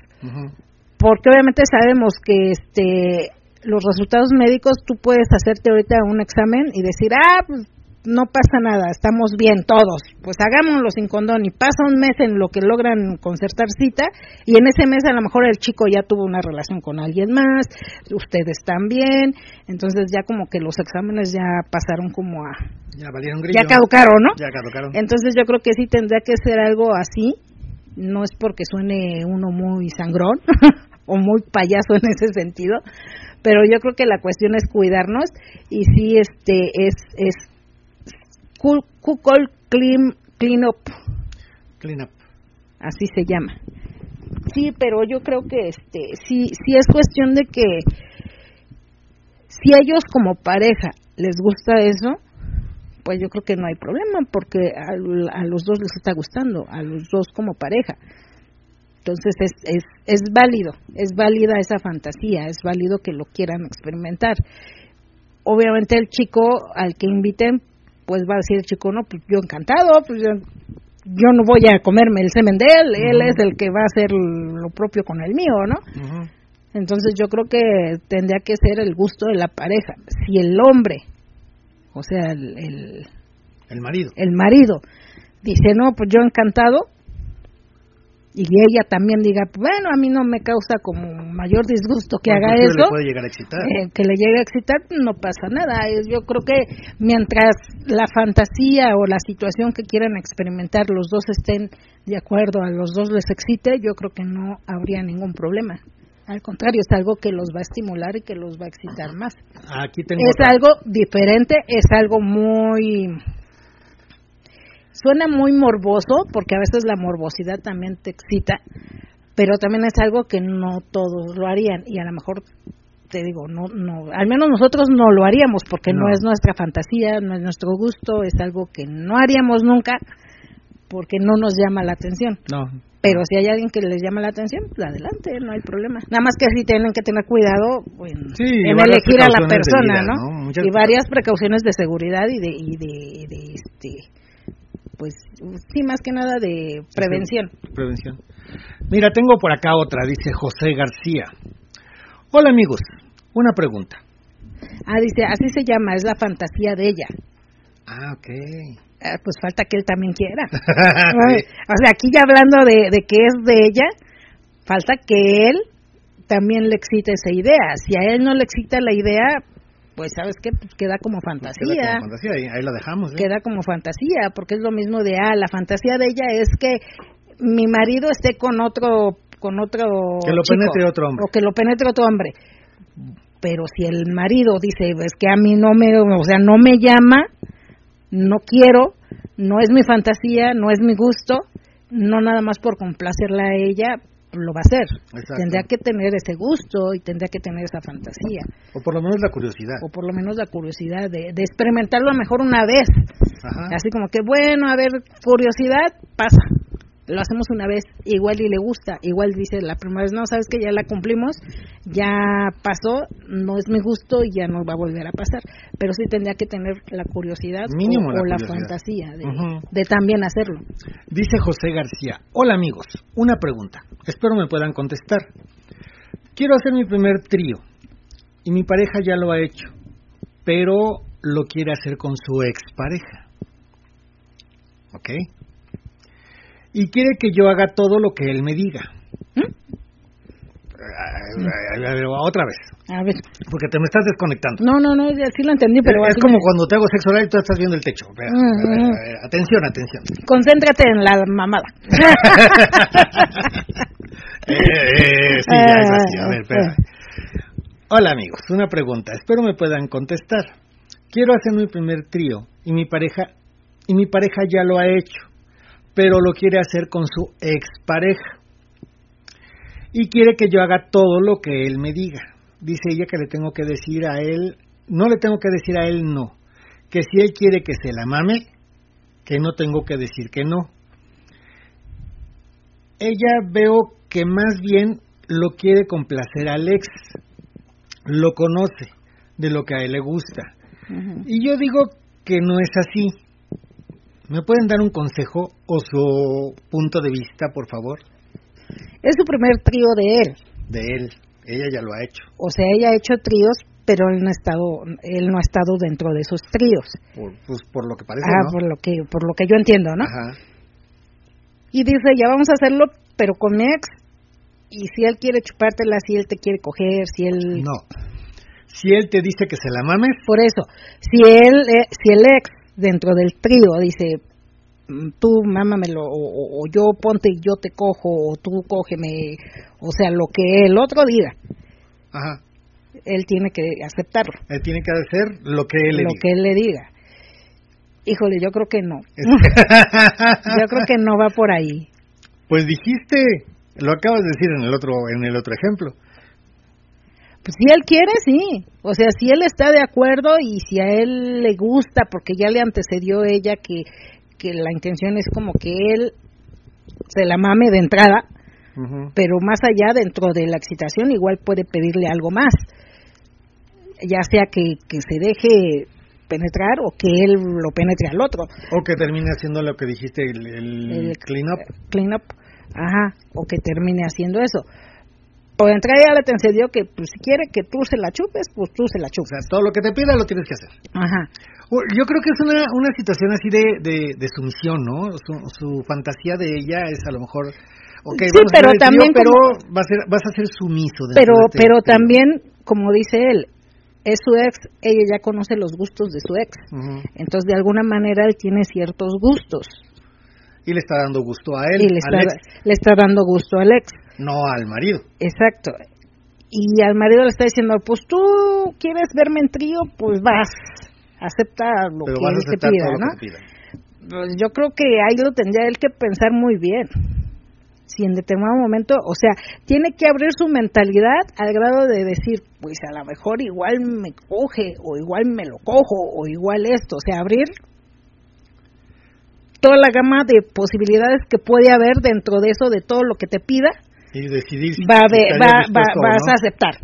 Porque obviamente sabemos que este los resultados médicos tú puedes hacerte ahorita un examen y decir, ah, pues no pasa nada, estamos bien todos, pues hagámoslo sin condón y pasa un mes en lo que logran concertar cita y en ese mes a lo mejor el chico ya tuvo una relación con alguien más, ustedes también, entonces ya como que los exámenes ya pasaron como a... Ya valieron grillo. Ya caducaron, ¿no? Ya caducaron. Entonces yo creo que sí tendría que ser algo así, no es porque suene uno muy sangrón o muy payaso en ese sentido, pero yo creo que la cuestión es cuidarnos y sí este es es Kukol Clean, Clean Up. Clean Up. Así se llama. Sí, pero yo creo que este sí sí es cuestión de que si a ellos como pareja les gusta eso, pues yo creo que no hay problema porque a, a los dos les está gustando, a los dos como pareja. Entonces es, es, es válido, es válida esa fantasía, es válido que lo quieran experimentar. Obviamente el chico al que inviten, pues va a decir el chico, no, pues yo encantado, pues yo, yo no voy a comerme el semen de él, él es el que va a hacer lo propio con el mío, ¿no? Entonces yo creo que tendría que ser el gusto de la pareja. Si el hombre, o sea, el, el, el marido, el marido dice, no, pues yo encantado, y ella también diga, bueno, a mí no me causa como mayor disgusto que haga eso, le puede llegar a excitar. Eh, que le llegue a excitar, no pasa nada. Yo creo que mientras la fantasía o la situación que quieran experimentar los dos estén de acuerdo, a los dos les excite, yo creo que no habría ningún problema. Al contrario, es algo que los va a estimular y que los va a excitar más. Aquí tengo es algo diferente, es algo muy suena muy morboso, porque a veces la morbosidad también te excita, pero también es algo que no todos lo harían y a lo mejor te digo, no, no, al menos nosotros no lo haríamos porque no. es nuestra fantasía, no es nuestro gusto, es algo que no haríamos nunca porque no nos llama la atención. No. Pero si hay alguien que les llama la atención, pues adelante, no hay problema. Nada más que sí tienen que tener cuidado en, en elegir a la persona, vida, ¿no? Y varias precauciones de seguridad y de, y de, de este pues sí, más que nada de prevención. Prevención. Mira, tengo por acá otra, dice José García. Hola amigos, una pregunta. Ah, dice, así se llama, es la fantasía de ella. Ah, ok. Ah, pues falta que él también quiera. O sea, aquí ya hablando de, de que es de ella, falta que él también le excite esa idea. Si a él no le excita la idea, pues sabes qué, pues queda como fantasía. Queda como fantasía, ahí, ahí la dejamos. ¿eh? Queda como fantasía, porque es lo mismo de, ah, la fantasía de ella es que mi marido esté con otro, con otro Que lo chico, penetre otro hombre. O que lo penetre otro hombre. Pero si el marido dice, es que a mí no me, o sea, no me llama, no quiero, no es mi fantasía, no es mi gusto, no nada más por complacerla a ella, lo va a hacer. Exacto. Tendría que tener ese gusto y tendría que tener esa fantasía. O por lo menos la curiosidad. O por lo menos la curiosidad de, de experimentarlo a lo mejor una vez. Ajá. Así como que, bueno, a ver, curiosidad, pasa. Lo hacemos una vez, igual y le gusta, igual dice la primera vez, no, sabes que ya la cumplimos, ya pasó, no es mi gusto y ya no va a volver a pasar. Pero sí tendría que tener la curiosidad Mínimo o, la o la curiosidad. fantasía de también hacerlo. Dice José García, hola amigos, una pregunta, espero me puedan contestar. Quiero hacer mi primer trío y mi pareja ya lo ha hecho, pero lo quiere hacer con su expareja. ¿Ok? Y quiere que yo haga todo lo que él me diga. ¿Mm? A- a- a- a- Otra vez, A ver, porque te me estás desconectando. no, no, no, sí lo entendí, pero es como me- cuando te hago sexo oral y tú estás viendo el techo. Espera, a ver, a ver, atención, atención. concéntrate en la mamada. Eh, eh, sí, ya es así. A ver, espera. Hola amigos, una pregunta. Espero me puedan contestar. Quiero hacer mi primer trío y mi pareja y mi pareja ya lo ha hecho, pero lo quiere hacer con su expareja y quiere que yo haga todo lo que él me diga. Dice ella que le tengo que decir a él, no le tengo que decir a él no, que si él quiere que se la mame, que no tengo que decir que no. Ella veo que más bien lo quiere complacer al ex, lo conoce de lo que a él le gusta. Y yo digo que no es así. ¿Me pueden dar un consejo o su punto de vista, por favor? Es su primer trío de él. de él. Ella ya lo ha hecho. O sea, ella ha hecho tríos, pero él no ha estado, él no ha estado dentro de esos tríos. Por, pues por lo que parece, Ah, ¿no? por lo que, por lo que yo entiendo, ¿no? Ajá. Y dice, ya vamos a hacerlo, pero con mi ex. Y si él quiere chupártela, si él te quiere coger, si él... No. Si él te dice que se la mames, Por eso, si él, eh, si el ex dentro del trío dice, mm, tú mámamelo, o, o- o yo ponte y yo te cojo, o tú cógeme, o sea, lo que el otro diga, ajá, él tiene que aceptarlo, él tiene que hacer lo que él le lo diga. que él le diga. Híjole, yo creo que no. Yo creo que no va por ahí. Pues dijiste, lo acabas de decir en el otro, en el otro ejemplo. Pues si él quiere, sí. O sea, si él está de acuerdo y si a él le gusta, porque ya le antecedió ella que, que la intención es como que él se la mame de entrada, pero más allá dentro de la excitación igual puede pedirle algo más. Ya sea que, que se deje penetrar o que él lo penetre al otro. O que termine haciendo lo que dijiste, el, el El- clean up. Clean up. Ajá. O que termine haciendo eso. Por entrada ya le antecedió que pues, si quiere que tú se la chupes, pues tú se la O chupes. sea, todo lo que te pida lo tienes que hacer. Ajá. O- Yo creo que es una, una situación así de, de, de sumisión, ¿no? Su, su fantasía de ella es a lo mejor... Okay, Sí, a pero también pero como- va a ser, vas a ser sumiso. pero de este pero trío. también como dice él es su ex ella ya conoce los gustos de su ex Ujú. entonces de alguna manera él tiene ciertos gustos Y le está dando gusto a él, y le está le está dando gusto al ex no al marido. exacto y al marido le está diciendo pues tú quieres verme en trío pues vas acepta lo Pero que vas a él te pida no que te pida. Pues yo creo que ahí lo tendría él que pensar muy bien. Si en determinado momento, o sea, tiene que abrir su mentalidad al grado de decir, pues a lo mejor igual me coge, o igual me lo cojo, o igual esto, o sea, abrir toda la gama de posibilidades que puede haber dentro de eso, de todo lo que te pida, Y decidir si va va, va- dispuesto o vas no. a aceptar.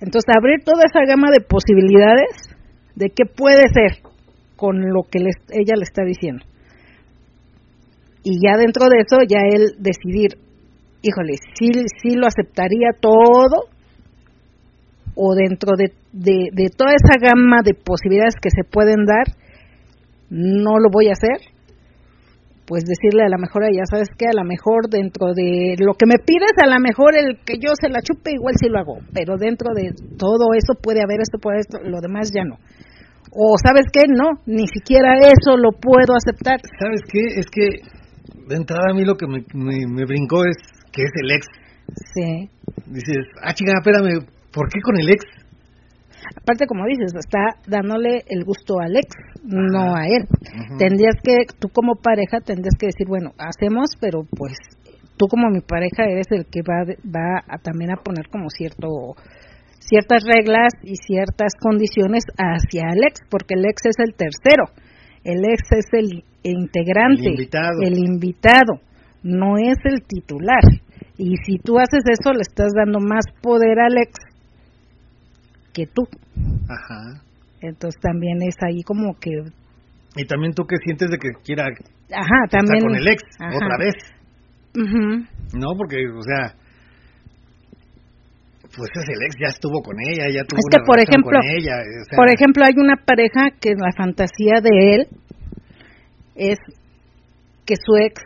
Entonces, abrir toda esa gama de posibilidades de qué puede ser con lo que les- ella le está diciendo. Y ya dentro de eso, ya él decidir, híjole, si sí lo aceptaría todo, o dentro de, de, de toda esa gama de posibilidades que se pueden dar, no lo voy a hacer, pues decirle a la mejor a ella, ¿sabes qué? A lo mejor dentro de lo que me pides, a lo mejor el que yo se la chupe, igual sí lo hago, pero dentro de todo eso puede haber esto, puede esto, lo demás ya no. O ¿sabes qué? No, ni siquiera eso lo puedo aceptar. ¿Sabes qué? Es que de entrada a mí lo que me, me, me brincó es que es el ex. Sí. Dices, ah, chica, espérame, ¿por qué con el ex? Aparte, como dices, está dándole el gusto al ex, no a él. Tendrías que, tú como pareja, tendrías que decir, bueno, hacemos, pero pues tú como mi pareja eres el que va, va a también a poner como cierto ciertas reglas y ciertas condiciones hacia el ex, porque el ex es el tercero, el ex es el integrante, El invitado. el invitado, no es el titular. Y si tú haces eso, le estás dando más poder al ex tú. Ajá. Entonces también es ahí como que, Y también tú que sientes de que quiera ajá, estar también con el ex Ajá. otra vez, Ujú. ¿no? Porque, o sea, pues es el ex, ya estuvo con ella, ya tuvo Es una que, por ejemplo, con ella. o sea, Por ejemplo, hay una pareja que la fantasía de él es que su ex,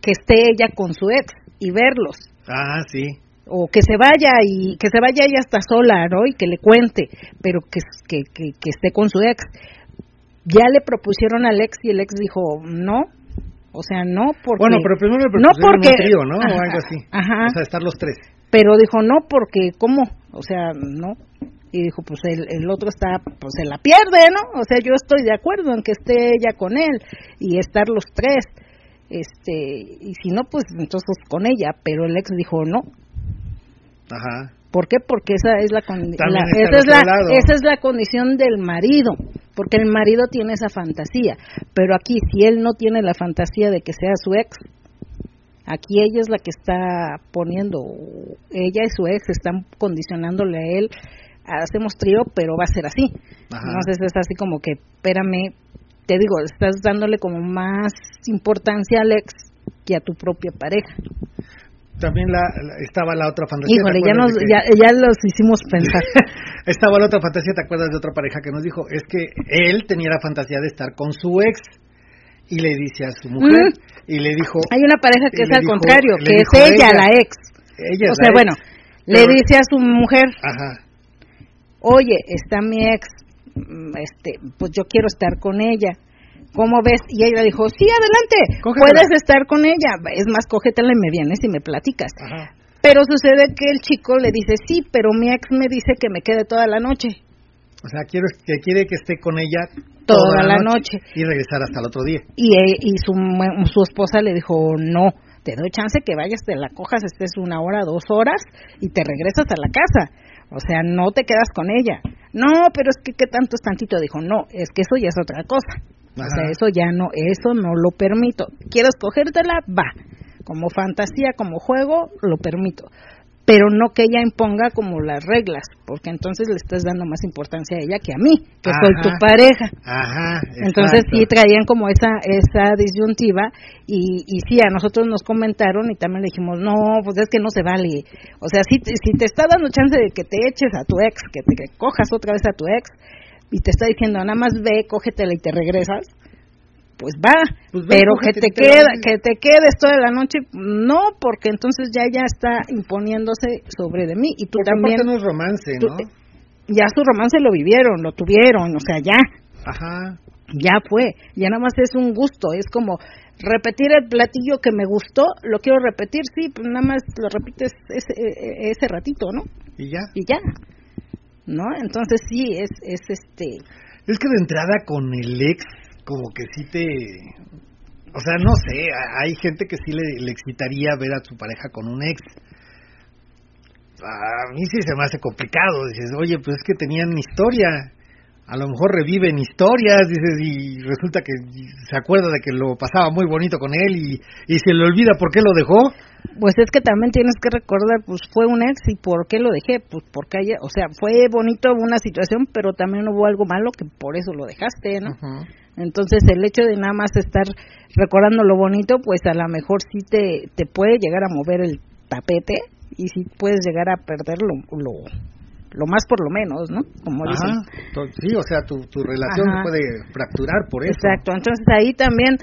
que esté ella con su ex y verlos. Ah, sí. O que se vaya y que se vaya ella hasta sola, ¿no? Y que le cuente, pero que, que, que, que esté con su ex. Ya le propusieron al ex y el ex dijo, no, o sea, no, porque... Bueno, pero primero le no porque, un trío, ¿no? Ajá, o algo así. Ajá. O sea, estar los tres. Pero dijo, no, porque, ¿cómo? O sea, no. Y dijo, pues el, el otro está, pues se la pierde, ¿no? O sea, yo estoy de acuerdo en que esté ella con él y estar los tres. Este, y si no, pues entonces con ella. Pero el ex dijo, no. Ajá. ¿Por qué? Porque esa es la, la- esa, es la esa es la condición del marido, porque el marido tiene esa fantasía, pero aquí si él no tiene la fantasía de que sea su ex, aquí ella es la que está poniendo, ella y su ex están condicionándole a él, hacemos trío, pero va a ser así. Ajá. Entonces es así como que, espérame, te digo, estás dándole como más importancia al ex que a tu propia pareja. También la, estaba la otra fantasía. Híjole, ya, nos, ya, ya los hicimos pensar. estaba la otra fantasía, ¿te acuerdas de otra pareja que nos dijo? Es que él tenía la fantasía de estar con su ex y le dice a su mujer y le dijo... Hay una pareja que es al contrario, que es ella, la ex. Ella o sea, bueno, le dice a su mujer, Ajá. oye, está mi ex, mm, este, pues yo quiero estar con ella. ¿Cómo ves? Y ella dijo, sí, adelante, puedes estar con ella. Es más, cógetela y me vienes y me platicas. Ajá. Pero sucede que el chico le dice, sí, pero mi ex me dice que me quede toda la noche. O sea, quiero, que quiere que esté con ella toda, la, noche, y regresar hasta el otro día. Y, eh, y su, su esposa le dijo, no, te doy chance que vayas, te la cojas, estés una hora, dos horas y te regresas a la casa. O sea, no te quedas con ella. No, pero es que qué tanto es tantito. Dijo, no, es que eso ya es otra cosa. O sea, eso ya no, eso no lo permito. ¿Quieres cogértela? Va. Como fantasía, como juego, lo permito pero no que ella imponga como las reglas, porque entonces le estás dando más importancia a ella que a mí, que soy tu pareja. Ajá, entonces sí traían como esa esa disyuntiva y, y sí, a nosotros nos comentaron y también le dijimos, no, pues es que no se vale. O sea, si, si te está dando chance de que te eches a tu ex, que te cojas otra vez a tu ex y te está diciendo, nada más ve, cógetela y te regresas, pues va, pues pero que te queda, que te quedes toda la noche, no, porque entonces ya ya está imponiéndose sobre de mí y tú también. no es romance, ¿no? ya su romance lo vivieron, lo tuvieron, o sea, ya. Ajá. Ya fue, ya nada más es un gusto, es como repetir el platillo que me gustó, lo quiero repetir, sí, pues nada más lo repites ese, e, ese ratito, ¿no? Y ya. Y ya. ¿No? Entonces sí, es, es este... Es que de entrada con el ex como que sí te... O sea, no sé, hay gente que sí le, le excitaría ver a su pareja con un ex. A mí sí se me hace complicado. Dices, oye, pues es que tenían historia. A lo mejor reviven historias, dices, y resulta que se acuerda de que lo pasaba muy bonito con él y, y se le olvida por qué lo dejó. Pues es que también tienes que recordar, pues fue un ex y por qué lo dejé, pues porque haya, o sea, fue bonito una situación, pero también hubo algo malo que por eso lo dejaste, ¿no? Entonces el hecho de nada más estar recordando lo bonito, pues a lo mejor sí te, te puede llegar a mover el tapete y sí puedes llegar a perder lo, lo, más por lo menos, ¿no? Como Ajá. Sí, o sea, tu, tu relación puede fracturar por eso. Exacto, entonces ahí también,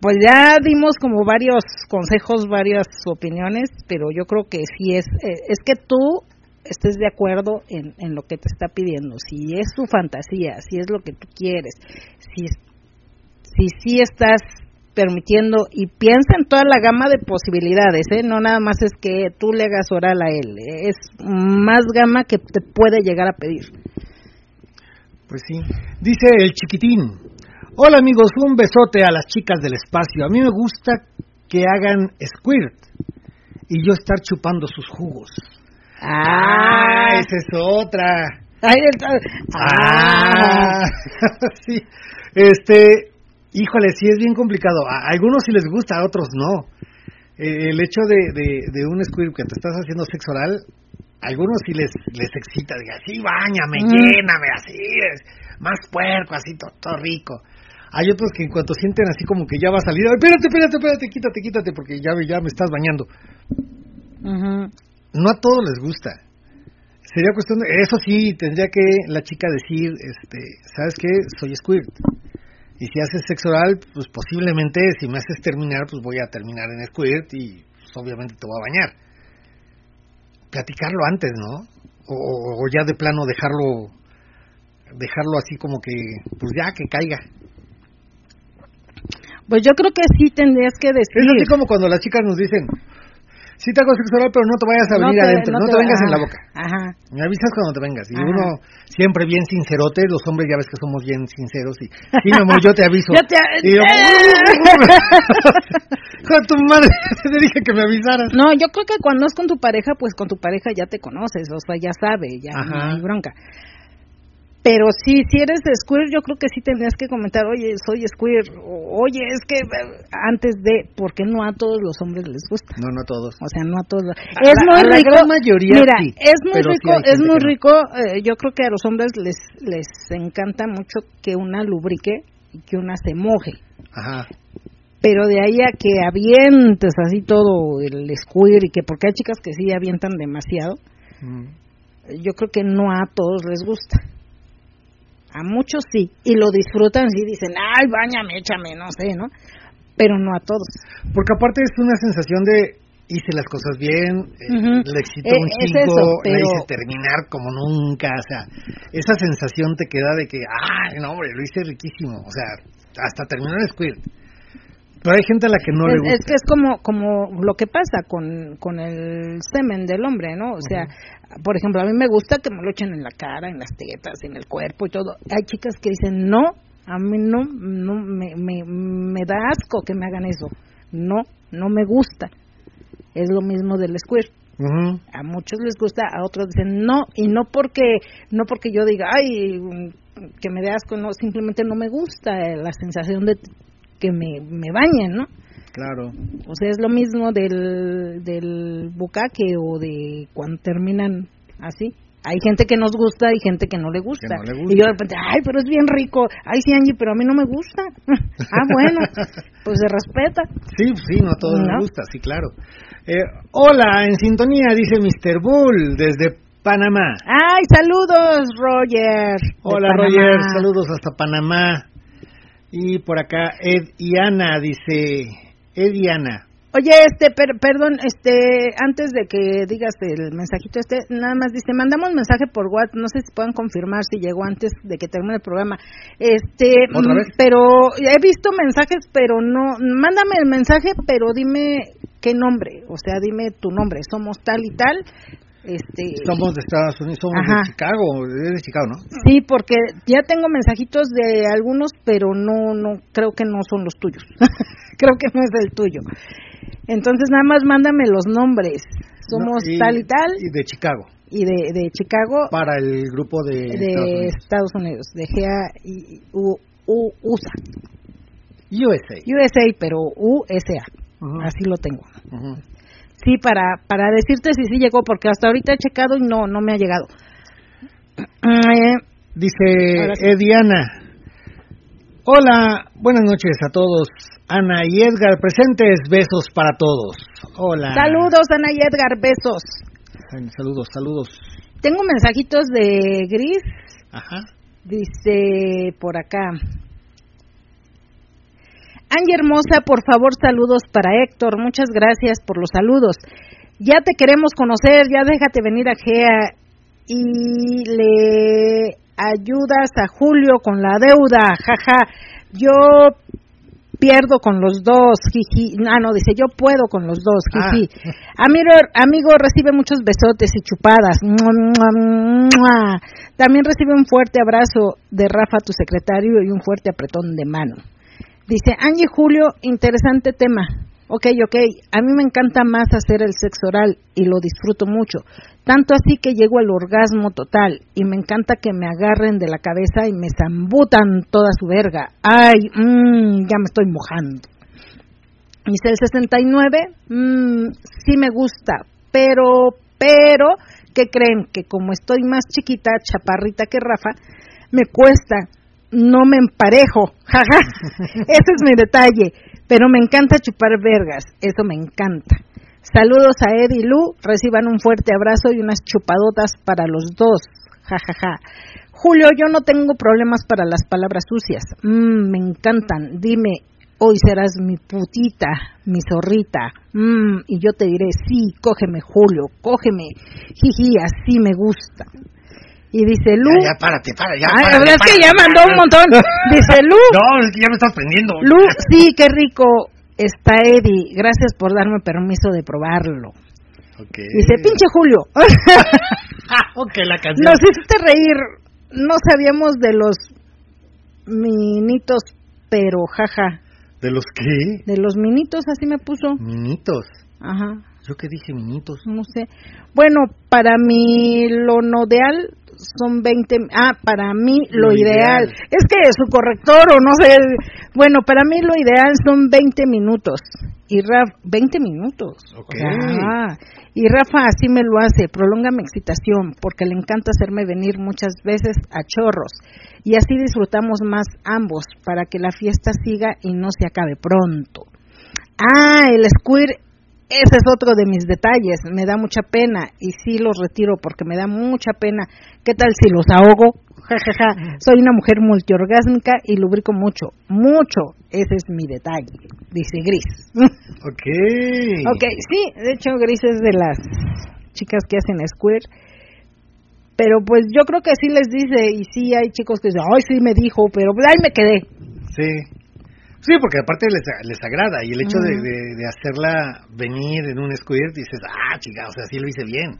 pues ya dimos como varios consejos, varias opiniones, pero yo creo que sí es, eh, es que tú estés de acuerdo en, en lo que te está pidiendo, si es su fantasía, si es lo que tú quieres, si, si sí estás permitiendo y piensa en toda la gama de posibilidades, ¿eh? no nada más es que tú le hagas oral a él, es más gama que te puede llegar a pedir. Pues sí, dice el chiquitín, hola amigos, un besote a las chicas del espacio, a mí me gusta que hagan squirt y yo estar chupando sus jugos. Ah, esa es otra. ah, sí. Este, híjole, sí es bien complicado. A algunos sí les gusta, a otros no. Eh, el hecho de, de, un squirt que te estás haciendo sexo oral, a algunos sí les, les excita. Diga, sí, bañame, mm. lléname, así, es, más puerco, así, todo, rico. Hay otros que en cuanto sienten así como que ya va a salir, espérate, espérate, espérate, quítate, quítate, porque ya, ya me estás bañando no a todos les gusta. Sería cuestión de, eso sí, tendría que la chica decir, este, ¿sabes qué? Soy squirt. Y si haces sexo oral, pues posiblemente si me haces terminar, pues voy a terminar en squirt y pues, obviamente te voy a bañar. Platicarlo antes, ¿no? O, ya de plano dejarlo dejarlo así como que, pues ya que caiga. Pues yo creo que sí tendrías que decir. Es así como cuando las chicas nos dicen, sí te hago sexo oral, pero no te vayas a venir adentro, no, te, vengas en la boca. Ajá. Me avisas cuando te vengas. Y uno siempre bien sincerote, los hombres ya ves que somos bien sinceros y, sí, mi amor, yo te aviso. yo te y yo, con tu madre, te dije que me avisaras. No, yo creo que cuando es con tu pareja, pues con tu pareja ya te conoces, o sea, ya sabe, ya no hay bronca. Pero sí, si eres de Square, yo creo que sí tendrías que comentar, oye, soy Square, oye, es que eh, antes de, porque no a todos los hombres les gusta. No, no a todos. O sea, no a todos. es muy rico. Mayoría mira, es muy rico, es muy rico. Eh, yo creo que a los hombres les les encanta mucho que una lubrique y que una se moje. Ajá. pero de ahí a que avientes así todo el squirt y que porque hay chicas que sí avientan demasiado, yo creo que no a todos les gusta. A muchos sí, y lo disfrutan y dicen, ay, bañame, échame, no sé, ¿no? Pero no a todos. Porque aparte es una sensación de hice las cosas bien, eh, le excitó un Eh, es chico, eso, la hice terminar como nunca, o sea, esa sensación te queda de que, ay, no, hombre, lo hice riquísimo, o sea, hasta terminó el squirt. Pero hay gente a la que no le gusta. es que es como como lo que pasa con, con el semen del hombre, ¿no? O sea, por ejemplo, a mí me gusta que me lo echen en la cara, en las tetas, en el cuerpo y todo. Hay chicas que dicen, no, a mí no, no me, me, me da asco que me hagan eso. No, no me gusta. Es lo mismo del squirt. A muchos les gusta, a otros dicen no, y no porque no porque yo diga, ay, que me dé asco, no, simplemente no me gusta la sensación de que me, me bañen, ¿no? Claro. O sea, es lo mismo del, del bucaque o de cuando terminan así. Hay gente que nos gusta y gente que no le gusta. no le gusta. Y yo de repente, ay, pero es bien rico. Ay, sí, Angie, pero a mí no me gusta. ah, bueno, pues se respeta. Sí, sí, no a todos ¿No? les gusta, sí, claro. Eh, hola, en sintonía, dice Mr. Bull, desde Panamá. Ay, saludos, Roger. Hola. Roger, saludos hasta Panamá. Y por acá, Ed y Ana, dice, Ed y Ana. Oye, este, per- perdón, este, antes de que digas el mensajito este, nada más dice, mandamos mensaje por WhatsApp, no sé si puedan confirmar si llegó antes de que termine el programa. Este, ¿Otra mm, vez? pero he visto mensajes, pero no, mándame el mensaje, pero dime qué nombre, o sea, dime tu nombre, somos tal y tal. Este, Somos de Estados Unidos, somos Ajá. de Chicago, es de Chicago, ¿no? Sí, porque ya tengo mensajitos de algunos, pero no, no, creo que no son los tuyos. creo que no es el tuyo. Entonces nada más mándame los nombres. Somos No, tal y tal Y de Chicago, y de, de Chicago, para el grupo de, de Estados Estados Unidos, de GA y U, U- USA. USA. USA, pero USA. Así lo tengo. Sí, para para decirte si sí llegó, porque hasta ahorita he checado y no no me ha llegado. Eh, Dice sí. Ediana. Hola, buenas noches a todos. Ana y Edgar presentes, besos para todos. Hola. saludos, Ana y Edgar, besos. Saludos, saludos. Tengo mensajitos de Gris, Ajá. dice por acá. Angie Hermosa, por favor, saludos para Héctor. Muchas gracias por los saludos. Ya te queremos conocer, ya déjate venir a GEA y le ayudas a Julio con la deuda, jaja. Yo pierdo con los dos, jiji. Ah, no, dice, yo puedo con los dos, jiji. Amigo, amigo, recibe muchos besotes y chupadas. También recibe un fuerte abrazo de Rafa, tu secretario, y un fuerte apretón de mano. Dice, Angie Julio, interesante tema. Ok, ok, a mí me encanta más hacer el sexo oral y lo disfruto mucho. Tanto así que llego al orgasmo total y me encanta que me agarren de la cabeza y me zambutan toda su verga. Ay, mmm, ya me estoy mojando. Dice el 69, mmm, sí me gusta, pero, pero, ¿qué creen? Que como estoy más chiquita, chaparrita que Rafa, me cuesta, no me emparejo, jaja, ese es mi detalle, pero me encanta chupar vergas, eso me encanta. Saludos a Ed y Lu, reciban un fuerte abrazo y unas chupadotas para los dos, jajaja. Julio, yo no tengo problemas para las palabras sucias, mm, me encantan, dime, hoy serás mi putita, mi zorrita, mm, y yo te diré, sí, cógeme Julio, cógeme, jiji, así me gusta. Y dice Lu, Ya, ya, párate, párate. Ya, Ay, la párate, es que párate, ya mandó un montón. Dice Lu, No, es que ya me estás prendiendo. Lu, sí, qué rico está Eddie. Gracias por darme permiso de probarlo. Ok. Dice, pinche Julio. ok, la canción. Nos hiciste reír. No sabíamos de los minitos, pero jaja. ¿De los qué? De los minitos, así me puso. Minitos. Ajá, ¿Yo qué dije, minitos? no sé. Bueno, para mí lo no ideal son 20. Ah, para mí lo, Lo ideal. ideal. Es que su corrector o no sé. Bueno, para mí lo ideal son 20 minutos. Y Rafa, 20 minutos. Ok. Ah, y Rafa así me lo hace, prolonga mi excitación, porque le encanta hacerme venir muchas veces a chorros. Y así disfrutamos más ambos, para que la fiesta siga y no se acabe pronto. Ah, el squirt, ese es otro de mis detalles, me da mucha pena y sí los retiro porque me da mucha pena. ¿Qué tal si los ahogo? Ja, ja, ja. Soy una mujer multiorgásmica y lubrico mucho, mucho. Ese es mi detalle, dice Gris. Ok. ok, sí, de hecho Gris es de las chicas que hacen squirt pero pues yo creo que sí les dice y sí hay chicos que dicen, ay, sí me dijo, pero ahí me quedé. Sí. Sí, porque aparte les, les agrada y el hecho de, de, hacerla venir en un squirt dices, ah, chica, o sea, sí lo hice bien.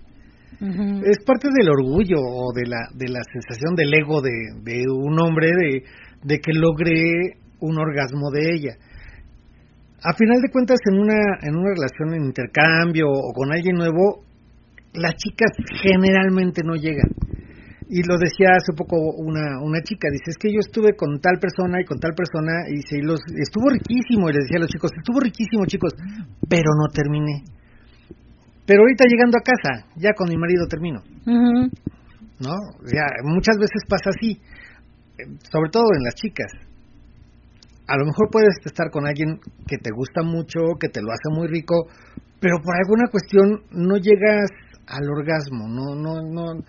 Es parte del orgullo o de la, de la sensación del ego de, de un hombre de, de que logre un orgasmo de ella. A final de cuentas, en una, en una relación en intercambio o con alguien nuevo, las chicas generalmente no llegan. Y lo decía hace poco una, una chica, dice, es que yo estuve con tal persona y con tal persona, y dice, los, estuvo riquísimo, y le decía a los chicos, estuvo riquísimo chicos, pero no terminé. Pero ahorita llegando a casa, ya con mi marido termino. ¿No? Ya, muchas veces pasa así, sobre todo en las chicas. A lo mejor puedes estar con alguien que te gusta mucho, que te lo hace muy rico, pero por alguna cuestión no llegas al orgasmo, no, no, no,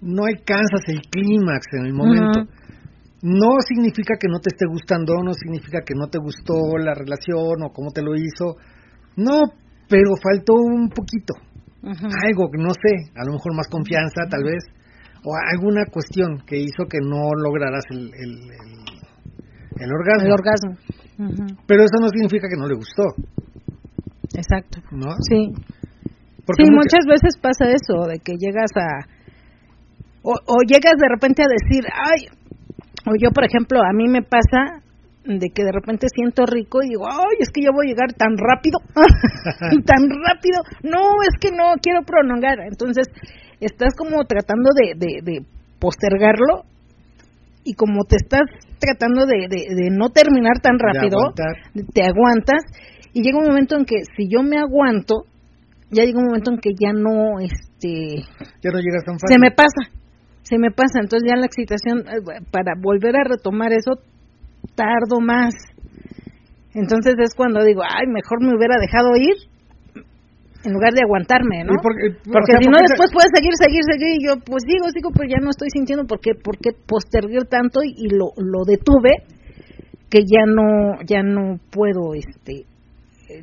no alcanzas el clímax en el momento. No significa que no te esté gustando, no significa que no te gustó la relación o cómo te lo hizo. No, pero faltó un poquito. Algo que no sé, a lo mejor más confianza tal vez, o alguna cuestión que hizo que no lograras el, el, el, orgasmo. El orgasmo. Pero eso no significa que no le gustó. Exacto. ¿No? Sí sí, muchas veces pasa eso, de que llegas a... O, llegas de repente a decir, ay, o yo, por ejemplo, a mí me pasa de que de repente siento rico y digo, ay, es que yo voy a llegar tan rápido, tan rápido, no, es que no, quiero prolongar. Entonces, estás como tratando de, de, postergarlo y como te estás tratando de, de no terminar tan rápido, te aguantas y llega un momento en que si yo me aguanto, ya llega un momento en que ya no, este... Ya no llegas tan fácil. Se me pasa, se me pasa. Entonces ya la excitación, eh, para volver a retomar eso, tardo más. Entonces es cuando digo, ay, mejor me hubiera dejado ir en lugar de aguantarme, ¿no? Porque, si no después puedes seguir, seguir, seguir y yo pues digo, sigo, pero ya no estoy sintiendo porque porque postergué tanto y, y, lo, lo detuve que ya no ya no puedo este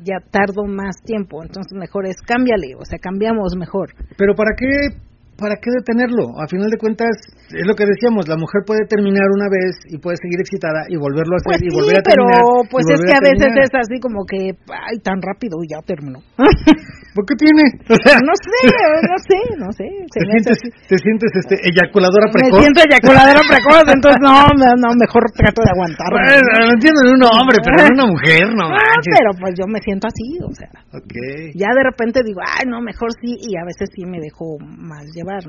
ya tardo más tiempo, entonces mejor es cámbiale, o sea, cambiamos mejor. Pero ¿para qué ¿para qué detenerlo? A final de cuentas, es lo que decíamos, la mujer puede terminar una vez y puede seguir excitada y volverlo a hacer pues y volver a terminar. pero pues es que a, veces es así como que, ay, tan rápido y ya terminó. ¿Por qué tiene? no sé, no sé, no sé. ¿Te, sientes, ¿Te sientes este, eyaculadora precoz? Me siento eyaculadora precoz, entonces no, no, mejor trato de aguantar. Bueno, lo entiendo en un hombre, pero en una mujer, no manches. pero pues yo me siento así, o sea. Okay. Ya de repente digo, ay, no, mejor sí, y a veces sí me dejo más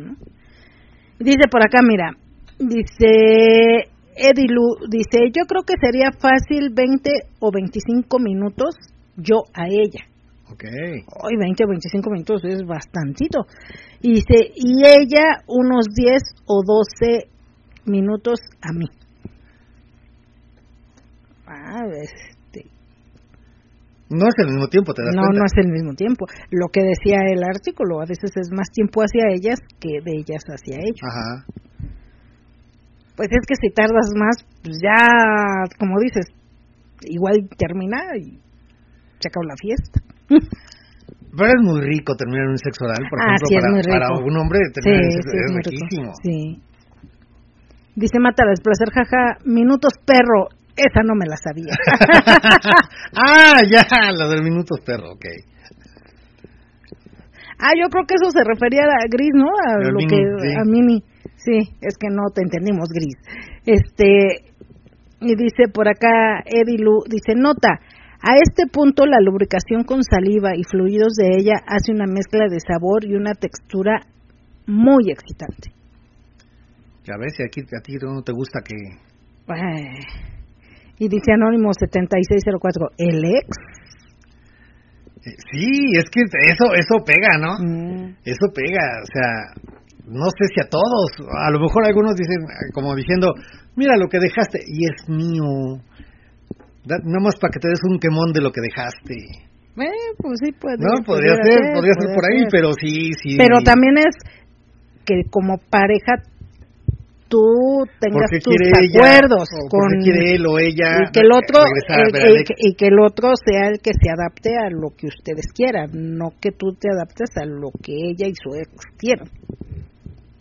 Dice por acá, mira, dice Edilu, dice, yo creo que sería fácil 20 o 25 minutos yo a ella. Ok. Hoy 20 o 25 minutos es bastantito. Y dice, y ella unos 10 o 12 minutos a mí. Ah, no es el mismo tiempo, te das no, cuenta. No, no es el mismo tiempo. Lo que decía el artículo, a veces es más tiempo hacia ellas que de ellas hacia ellos. Ajá. Pues es que si tardas más, pues ya, como dices, igual termina y se acabó la fiesta. Pero es muy rico terminar un sexo oral, por ah, ejemplo, sí, para, para un hombre terminar sí, un sexo sí, es, es riquísimo. Sí. Dice Mata, el placer, jaja, minutos perro, esa no me la sabía. ah, ya, la del minutos perro, ok. Ah, yo creo que eso se refería a Gris, ¿no? A lo que a Mini. Sí, es que no te entendimos, Gris. Este y dice por acá Edilu dice, "Nota, a este punto la lubricación con saliva y fluidos de ella hace una mezcla de sabor y una textura muy excitante." Ya ves, aquí a ti no te gusta que y dice Anónimo 7604, ¿el ex? Eh, sí, es que eso eso pega, ¿no? Mm. Eso pega, o sea, no sé si a todos, a lo mejor algunos dicen como diciendo, mira lo que dejaste y es mío. nada más para que te des un quemón de lo que dejaste. Eh, pues sí, puede No, podría ser, podría ser por ahí, pero sí, sí. Pero también es que como pareja tú tengas tus acuerdos con quiere él o ella y que el otro y que el otro sea el que se adapte a lo que ustedes quieran no que tú te adaptes a lo que ella y su ex quieran.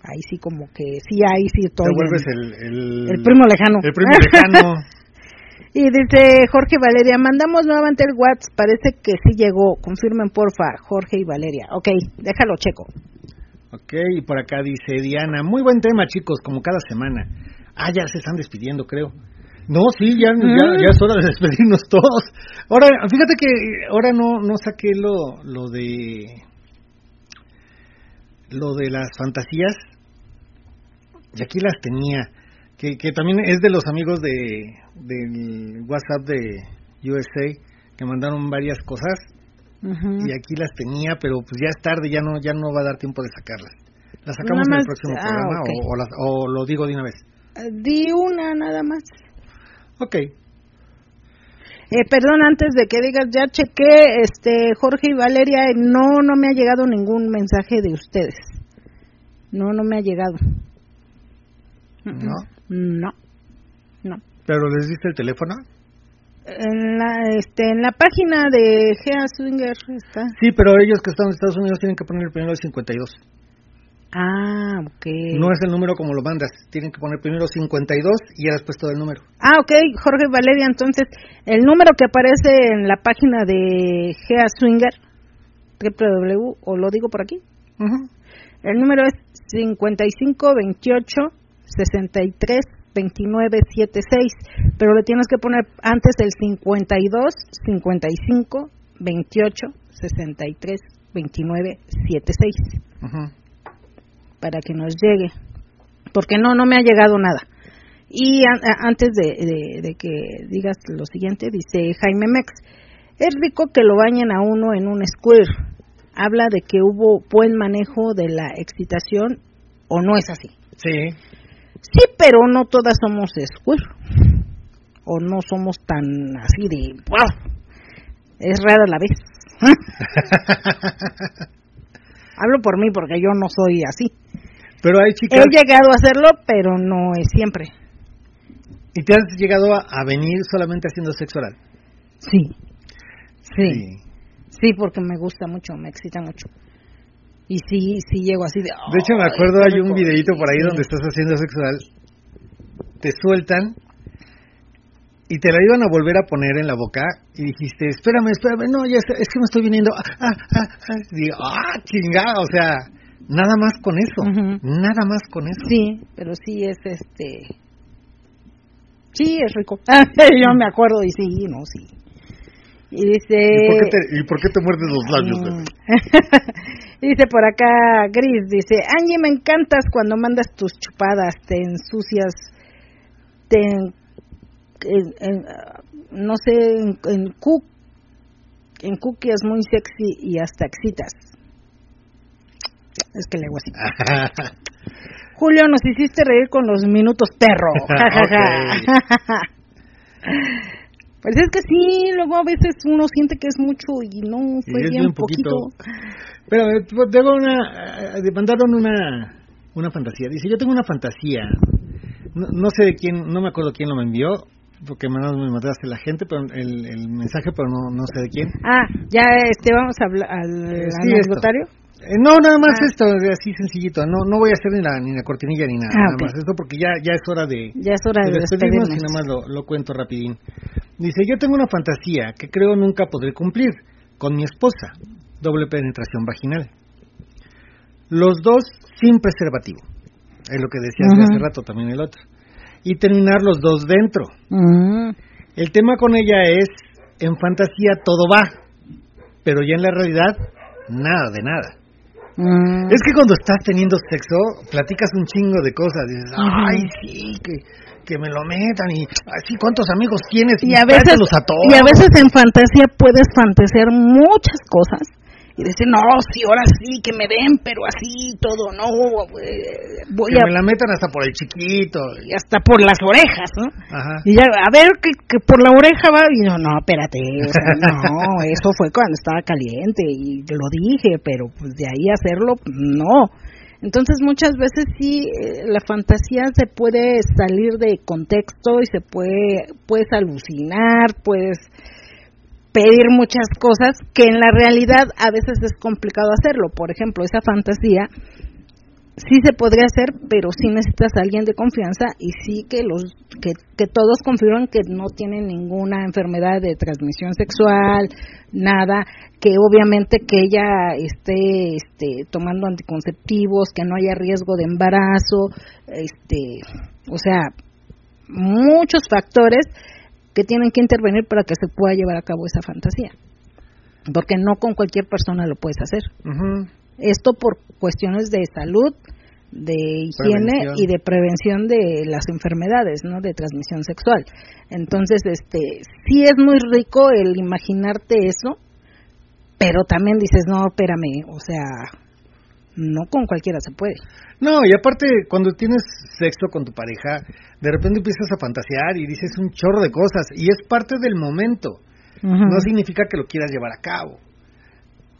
Ahí sí como que sí ahí sí todo te vuelves el, el, primo lejano. el primo lejano. Y dice Jorge Valeria mandamos nuevamente el WhatsApp parece que sí llegó confirmen porfa Jorge y Valeria ok déjalo checo Ok, y por acá dice Diana, muy buen tema chicos, como cada semana. Ah, ya se están despidiendo, creo. No, sí, ya, ya, es hora de despedirnos todos. Ahora, fíjate que ahora no, no saqué lo, lo de lo de las fantasías. Y aquí las tenía, que, que también es de los amigos de del WhatsApp de USA que mandaron varias cosas y aquí las tenía, pero pues ya es tarde, ya no ya no va a dar tiempo de sacarlas. ¿Las sacamos en el próximo ah, programa o, lo digo de una vez? Eh, di una nada más. Ok. Eh, perdón, antes de que digas, ya chequé, este, Jorge y Valeria, no, no me ha llegado ningún mensaje de ustedes. No, no me ha llegado. ¿No? No. No. ¿Pero les diste el teléfono? En la, este, en la página de Gea Swinger está. Sí, pero ellos que están en Estados Unidos tienen que poner primero el 52. Ah, ok. No es el número como lo mandas, tienen que poner primero 52 y ya después todo el número. Ah, ok, Jorge Valeria, entonces, el número que aparece en la página de Gea Swinger, www, o lo digo por aquí, el número es 5528 63 2976, pero le tienes que poner antes el 52 55 28 63 29 76 para que nos llegue, porque no, no me ha llegado nada. Y antes de, de, que digas lo siguiente, dice Jaime Mex, es rico que lo bañen a uno en un square. Habla de que hubo buen manejo de la excitación o no es así. Sí. Sí, pero no todas somos square. O no somos tan así de... Es rara la vez. Hablo por mí porque yo no soy así. Pero hay chicas... He llegado a hacerlo, pero no es siempre. ¿Y te has llegado a, venir solamente haciendo sexo oral? Sí. sí. Sí. porque me gusta mucho, me excita mucho. Y sí, sí llego así de... de hecho, me acuerdo, hay un videito por ahí donde estás haciendo sexo oral, te sueltan y te la iban a volver a poner en la boca y dijiste, espérame, espérame, no, ya es que me estoy viniendo. Ah, ah, ah, ah. digo, ah, chingada, o sea, nada más con eso, nada más con eso. Sí, pero sí es este... Sí, es rico. Yo me acuerdo y sí, no, sí. Y dice... ¿Y por qué te, muerdes los labios? Mm. dice por acá Gris, dice, Angie, me encantas cuando mandas tus chupadas, te ensucias, te... no sé, en, en, cook, en cookie es muy sexy y hasta excitas. Es que le hago así. Julio, nos hiciste reír con los minutos perro. Pues es que sí, luego a veces uno siente que es mucho y no fue bien, poquito. Pero pues, tengo una, eh, mandaron una, una fantasía. Dice, yo tengo una fantasía. No, sé de quién, no me acuerdo quién lo me envió, porque me mandaste la gente, pero el, el mensaje, pero no, no sé de quién. Ah, ya este, vamos a hablar al sí, eh, no, nada más ah. esto, así sencillito. No no voy a hacer ni la, ni la cortinilla ni nada. Ah, nada más esto porque ya, ya es hora de, ya es hora de, despedirnos y nada más lo, lo cuento rapidín. Dice, yo tengo una fantasía que creo nunca podré cumplir con mi esposa. Doble penetración vaginal. Los dos sin preservativo. Es lo que decía hace rato también el otro. Y terminar los dos dentro. El tema con ella es, en fantasía todo va, pero ya en la realidad, nada de nada. Mm. Es que cuando estás teniendo sexo, platicas un chingo de cosas. Dices, ay, sí, que, que me lo metan y así, ¿cuántos amigos tienes? Y, a veces, a todos. y a veces en fantasía puedes fantasear muchas cosas y decir, no, sí, ahora sí, que me den, pero así, todo, no, eh, voy que a... me la metan hasta por el chiquito. Y hasta por las orejas, ¿no? Ajá. Y ya, a ver, que, que por la oreja va, y no, no, espérate, o sea, no, eso fue cuando estaba caliente, y lo dije, pero pues de ahí hacerlo, no. Entonces muchas veces sí eh, la fantasía se puede salir de contexto y se puede puedes alucinar, puedes pedir muchas cosas que en la realidad a veces es complicado hacerlo. Por ejemplo, esa fantasía sí se podría hacer, pero sí necesitas a alguien de confianza y sí que los que, todos confirman que no tienen ninguna enfermedad de transmisión sexual, nada, que obviamente que ella esté este, tomando anticonceptivos, que no haya riesgo de embarazo, este, o sea, muchos factores que tienen que intervenir para que se pueda llevar a cabo esa fantasía. Porque no con cualquier persona lo puedes hacer. Esto por cuestiones de salud, de higiene y de prevención de las enfermedades, ¿no? De transmisión sexual. Entonces, este, sí es muy rico el imaginarte eso, pero también dices, no, espérame, o sea, no con cualquiera se puede. No, y aparte, cuando tienes sexo con tu pareja, de repente empiezas a fantasear y dices un chorro de cosas, y es parte del momento. No significa que lo quieras llevar a cabo.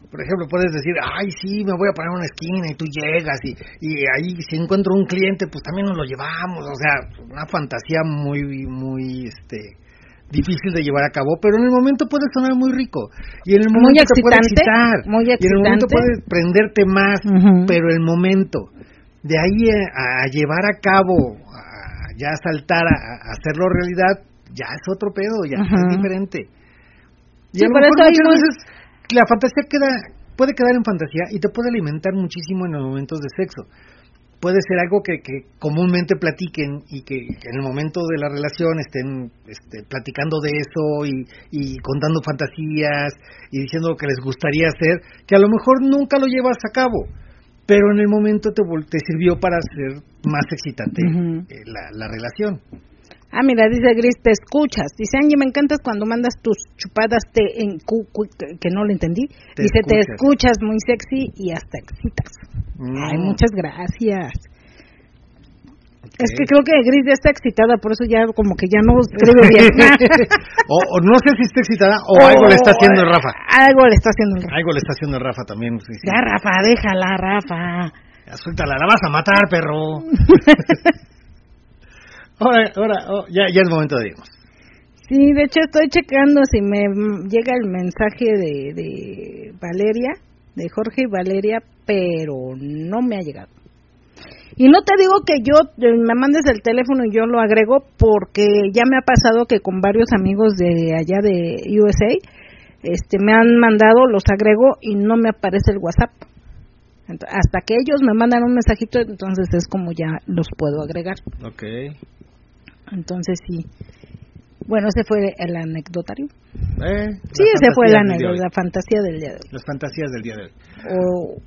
Por ejemplo, puedes decir, ay, sí, me voy a poner una esquina y tú llegas y, y ahí si encuentro un cliente, pues también nos lo llevamos. O sea, una fantasía muy, muy, este, difícil de llevar a cabo, pero en el momento puede sonar muy rico. Y en el momento te puede excitar. y en el momento puede prenderte más, pero el momento de ahí a, llevar a cabo, a ya saltar a, hacerlo realidad, ya es otro pedo, ya es diferente. Y a lo mejor muchas veces la fantasía queda puede quedar en fantasía y te puede alimentar muchísimo en los momentos de sexo puede ser algo que, que comúnmente platiquen y que, en el momento de la relación estén este, platicando de eso y, y, contando fantasías y diciendo lo que les gustaría hacer, que a lo mejor nunca lo llevas a cabo, pero en el momento te, te sirvió para hacer más excitante eh, la, la relación. Ah, mira, dice Gris, te escuchas. Dice Angie, me encantas cuando mandas tus chupadas te en que no lo entendí. dice, te escuchas muy sexy y hasta excitas. Ay, muchas gracias. Es que creo que Gris ya está excitada, por eso ya como que ya no escribe bien. o, no sé si está excitada o, algo le está haciendo el Rafa. Algo le está haciendo el Rafa. Algo le está haciendo el Rafa también. Ya, Rafa, déjala, Rafa. Ya, suéltala, la vas a matar, perro. ahora, ahora, oh, ya, ya es momento de irnos. Sí, de hecho estoy checando si me llega el mensaje de, de Valeria, de Jorge y Valeria, pero no me ha llegado. Y no te digo que yo eh, me mandes el teléfono y yo lo agrego porque ya me ha pasado que con varios amigos de allá de USA este me han mandado, los agrego y no me aparece el WhatsApp. hasta que ellos me mandan un mensajito, entonces es como ya los puedo agregar. Ok. Entonces sí. Bueno, ese fue el anecdotario. Eh, sí, ese fue el anécdota, la fantasía del día de hoy. Las fantasías del día de hoy. O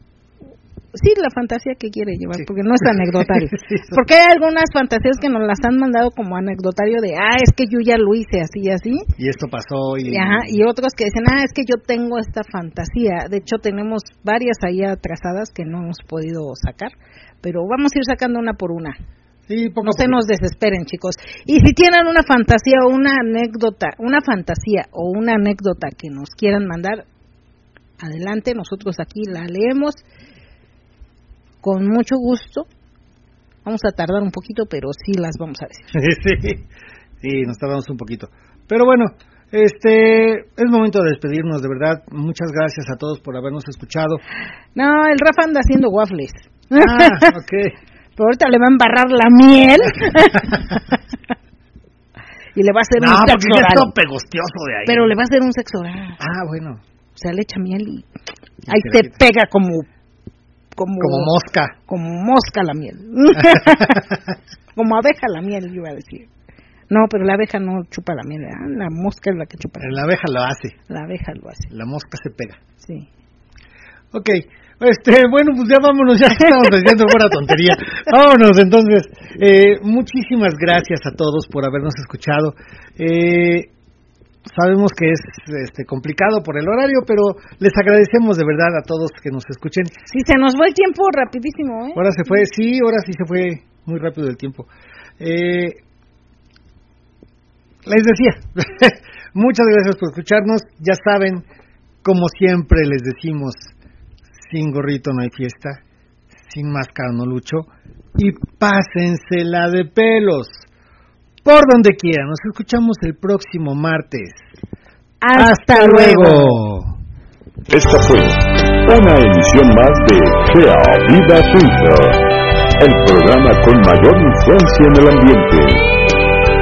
sí, la fantasía que quiere llevar, porque no es anecdotario. porque hay algunas fantasías que nos las han mandado como anecdotario de, ah, es que yo ya lo hice así y así. Y esto pasó y... Ajá, y otros que dicen, ah, es que yo tengo esta fantasía. De hecho, tenemos varias ahí atrasadas que no hemos podido sacar, pero vamos a ir sacando una por una. Sí, no se nos desesperen, chicos. Y si tienen una fantasía o una anécdota, una fantasía o una anécdota que nos quieran mandar, adelante, nosotros aquí la leemos con mucho gusto. Vamos a tardar un poquito, pero sí las vamos a decir. sí, sí, nos tardamos un poquito. Pero bueno, este es momento de despedirnos, de verdad. Muchas gracias a todos por habernos escuchado. No, el Rafa anda haciendo waffles. Ah, ok. Pero ahorita le va a embarrar la miel. y le va a hacer un sexo oral. pegostioso de ahí. Pero le va a hacer un sexo oral. Ah, bueno. O sea, le echa miel y ahí se pega como como, mosca. Como mosca la miel. como abeja la miel, yo iba a decir. No, pero la abeja no chupa la miel, la mosca es la que chupa. La, abeja lo hace. La abeja lo hace. La mosca se pega. Sí. Ok, este, bueno, pues ya vámonos, ya estamos diciendo fuera tontería. Vámonos, entonces. Eh, muchísimas gracias a todos por habernos escuchado. Eh, sabemos que es este, complicado por el horario, pero les agradecemos de verdad a todos que nos escuchen. Sí, se nos fue el tiempo rapidísimo, ¿eh? Ahora se fue, sí, ahora sí se fue muy rápido el tiempo. Eh, les decía, muchas gracias por escucharnos. Ya saben, como siempre les decimos, sin gorrito no hay fiesta, sin máscara no lucho, y pásensela de pelos por donde quiera. Nos escuchamos el próximo martes. Hasta, luego. Esta fue una emisión más de Gea Vida Twitter, el programa con mayor influencia en el ambiente.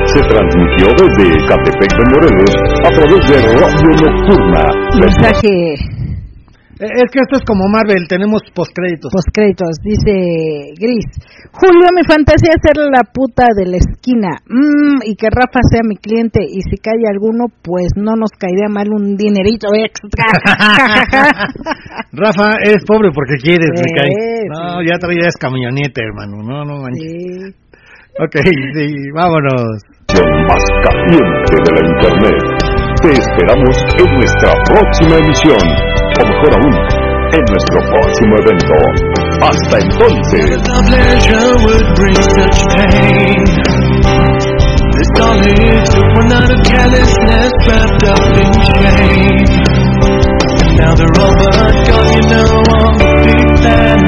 Se transmitió desde Catepec de Morelos a través de Radio Nocturna. Mensaje es que esto es como Marvel, tenemos postcréditos. Postcréditos, dice Gris. Julio, mi fantasía es ser la puta de la esquina. Mm, y que Rafa sea mi cliente. Y si cae alguno, pues no nos caería mal un dinerito extra. Rafa, eres pobre porque quieres, me cae. No, ya traías camioneta, hermano. No, no manches. Sí. Ok, sí, vámonos. Más caliente de la internet. Te esperamos en nuestra próxima emisión o mejor aún, en nuestro próximo evento. Hasta entonces. Now they're all but gone, you know all the big bad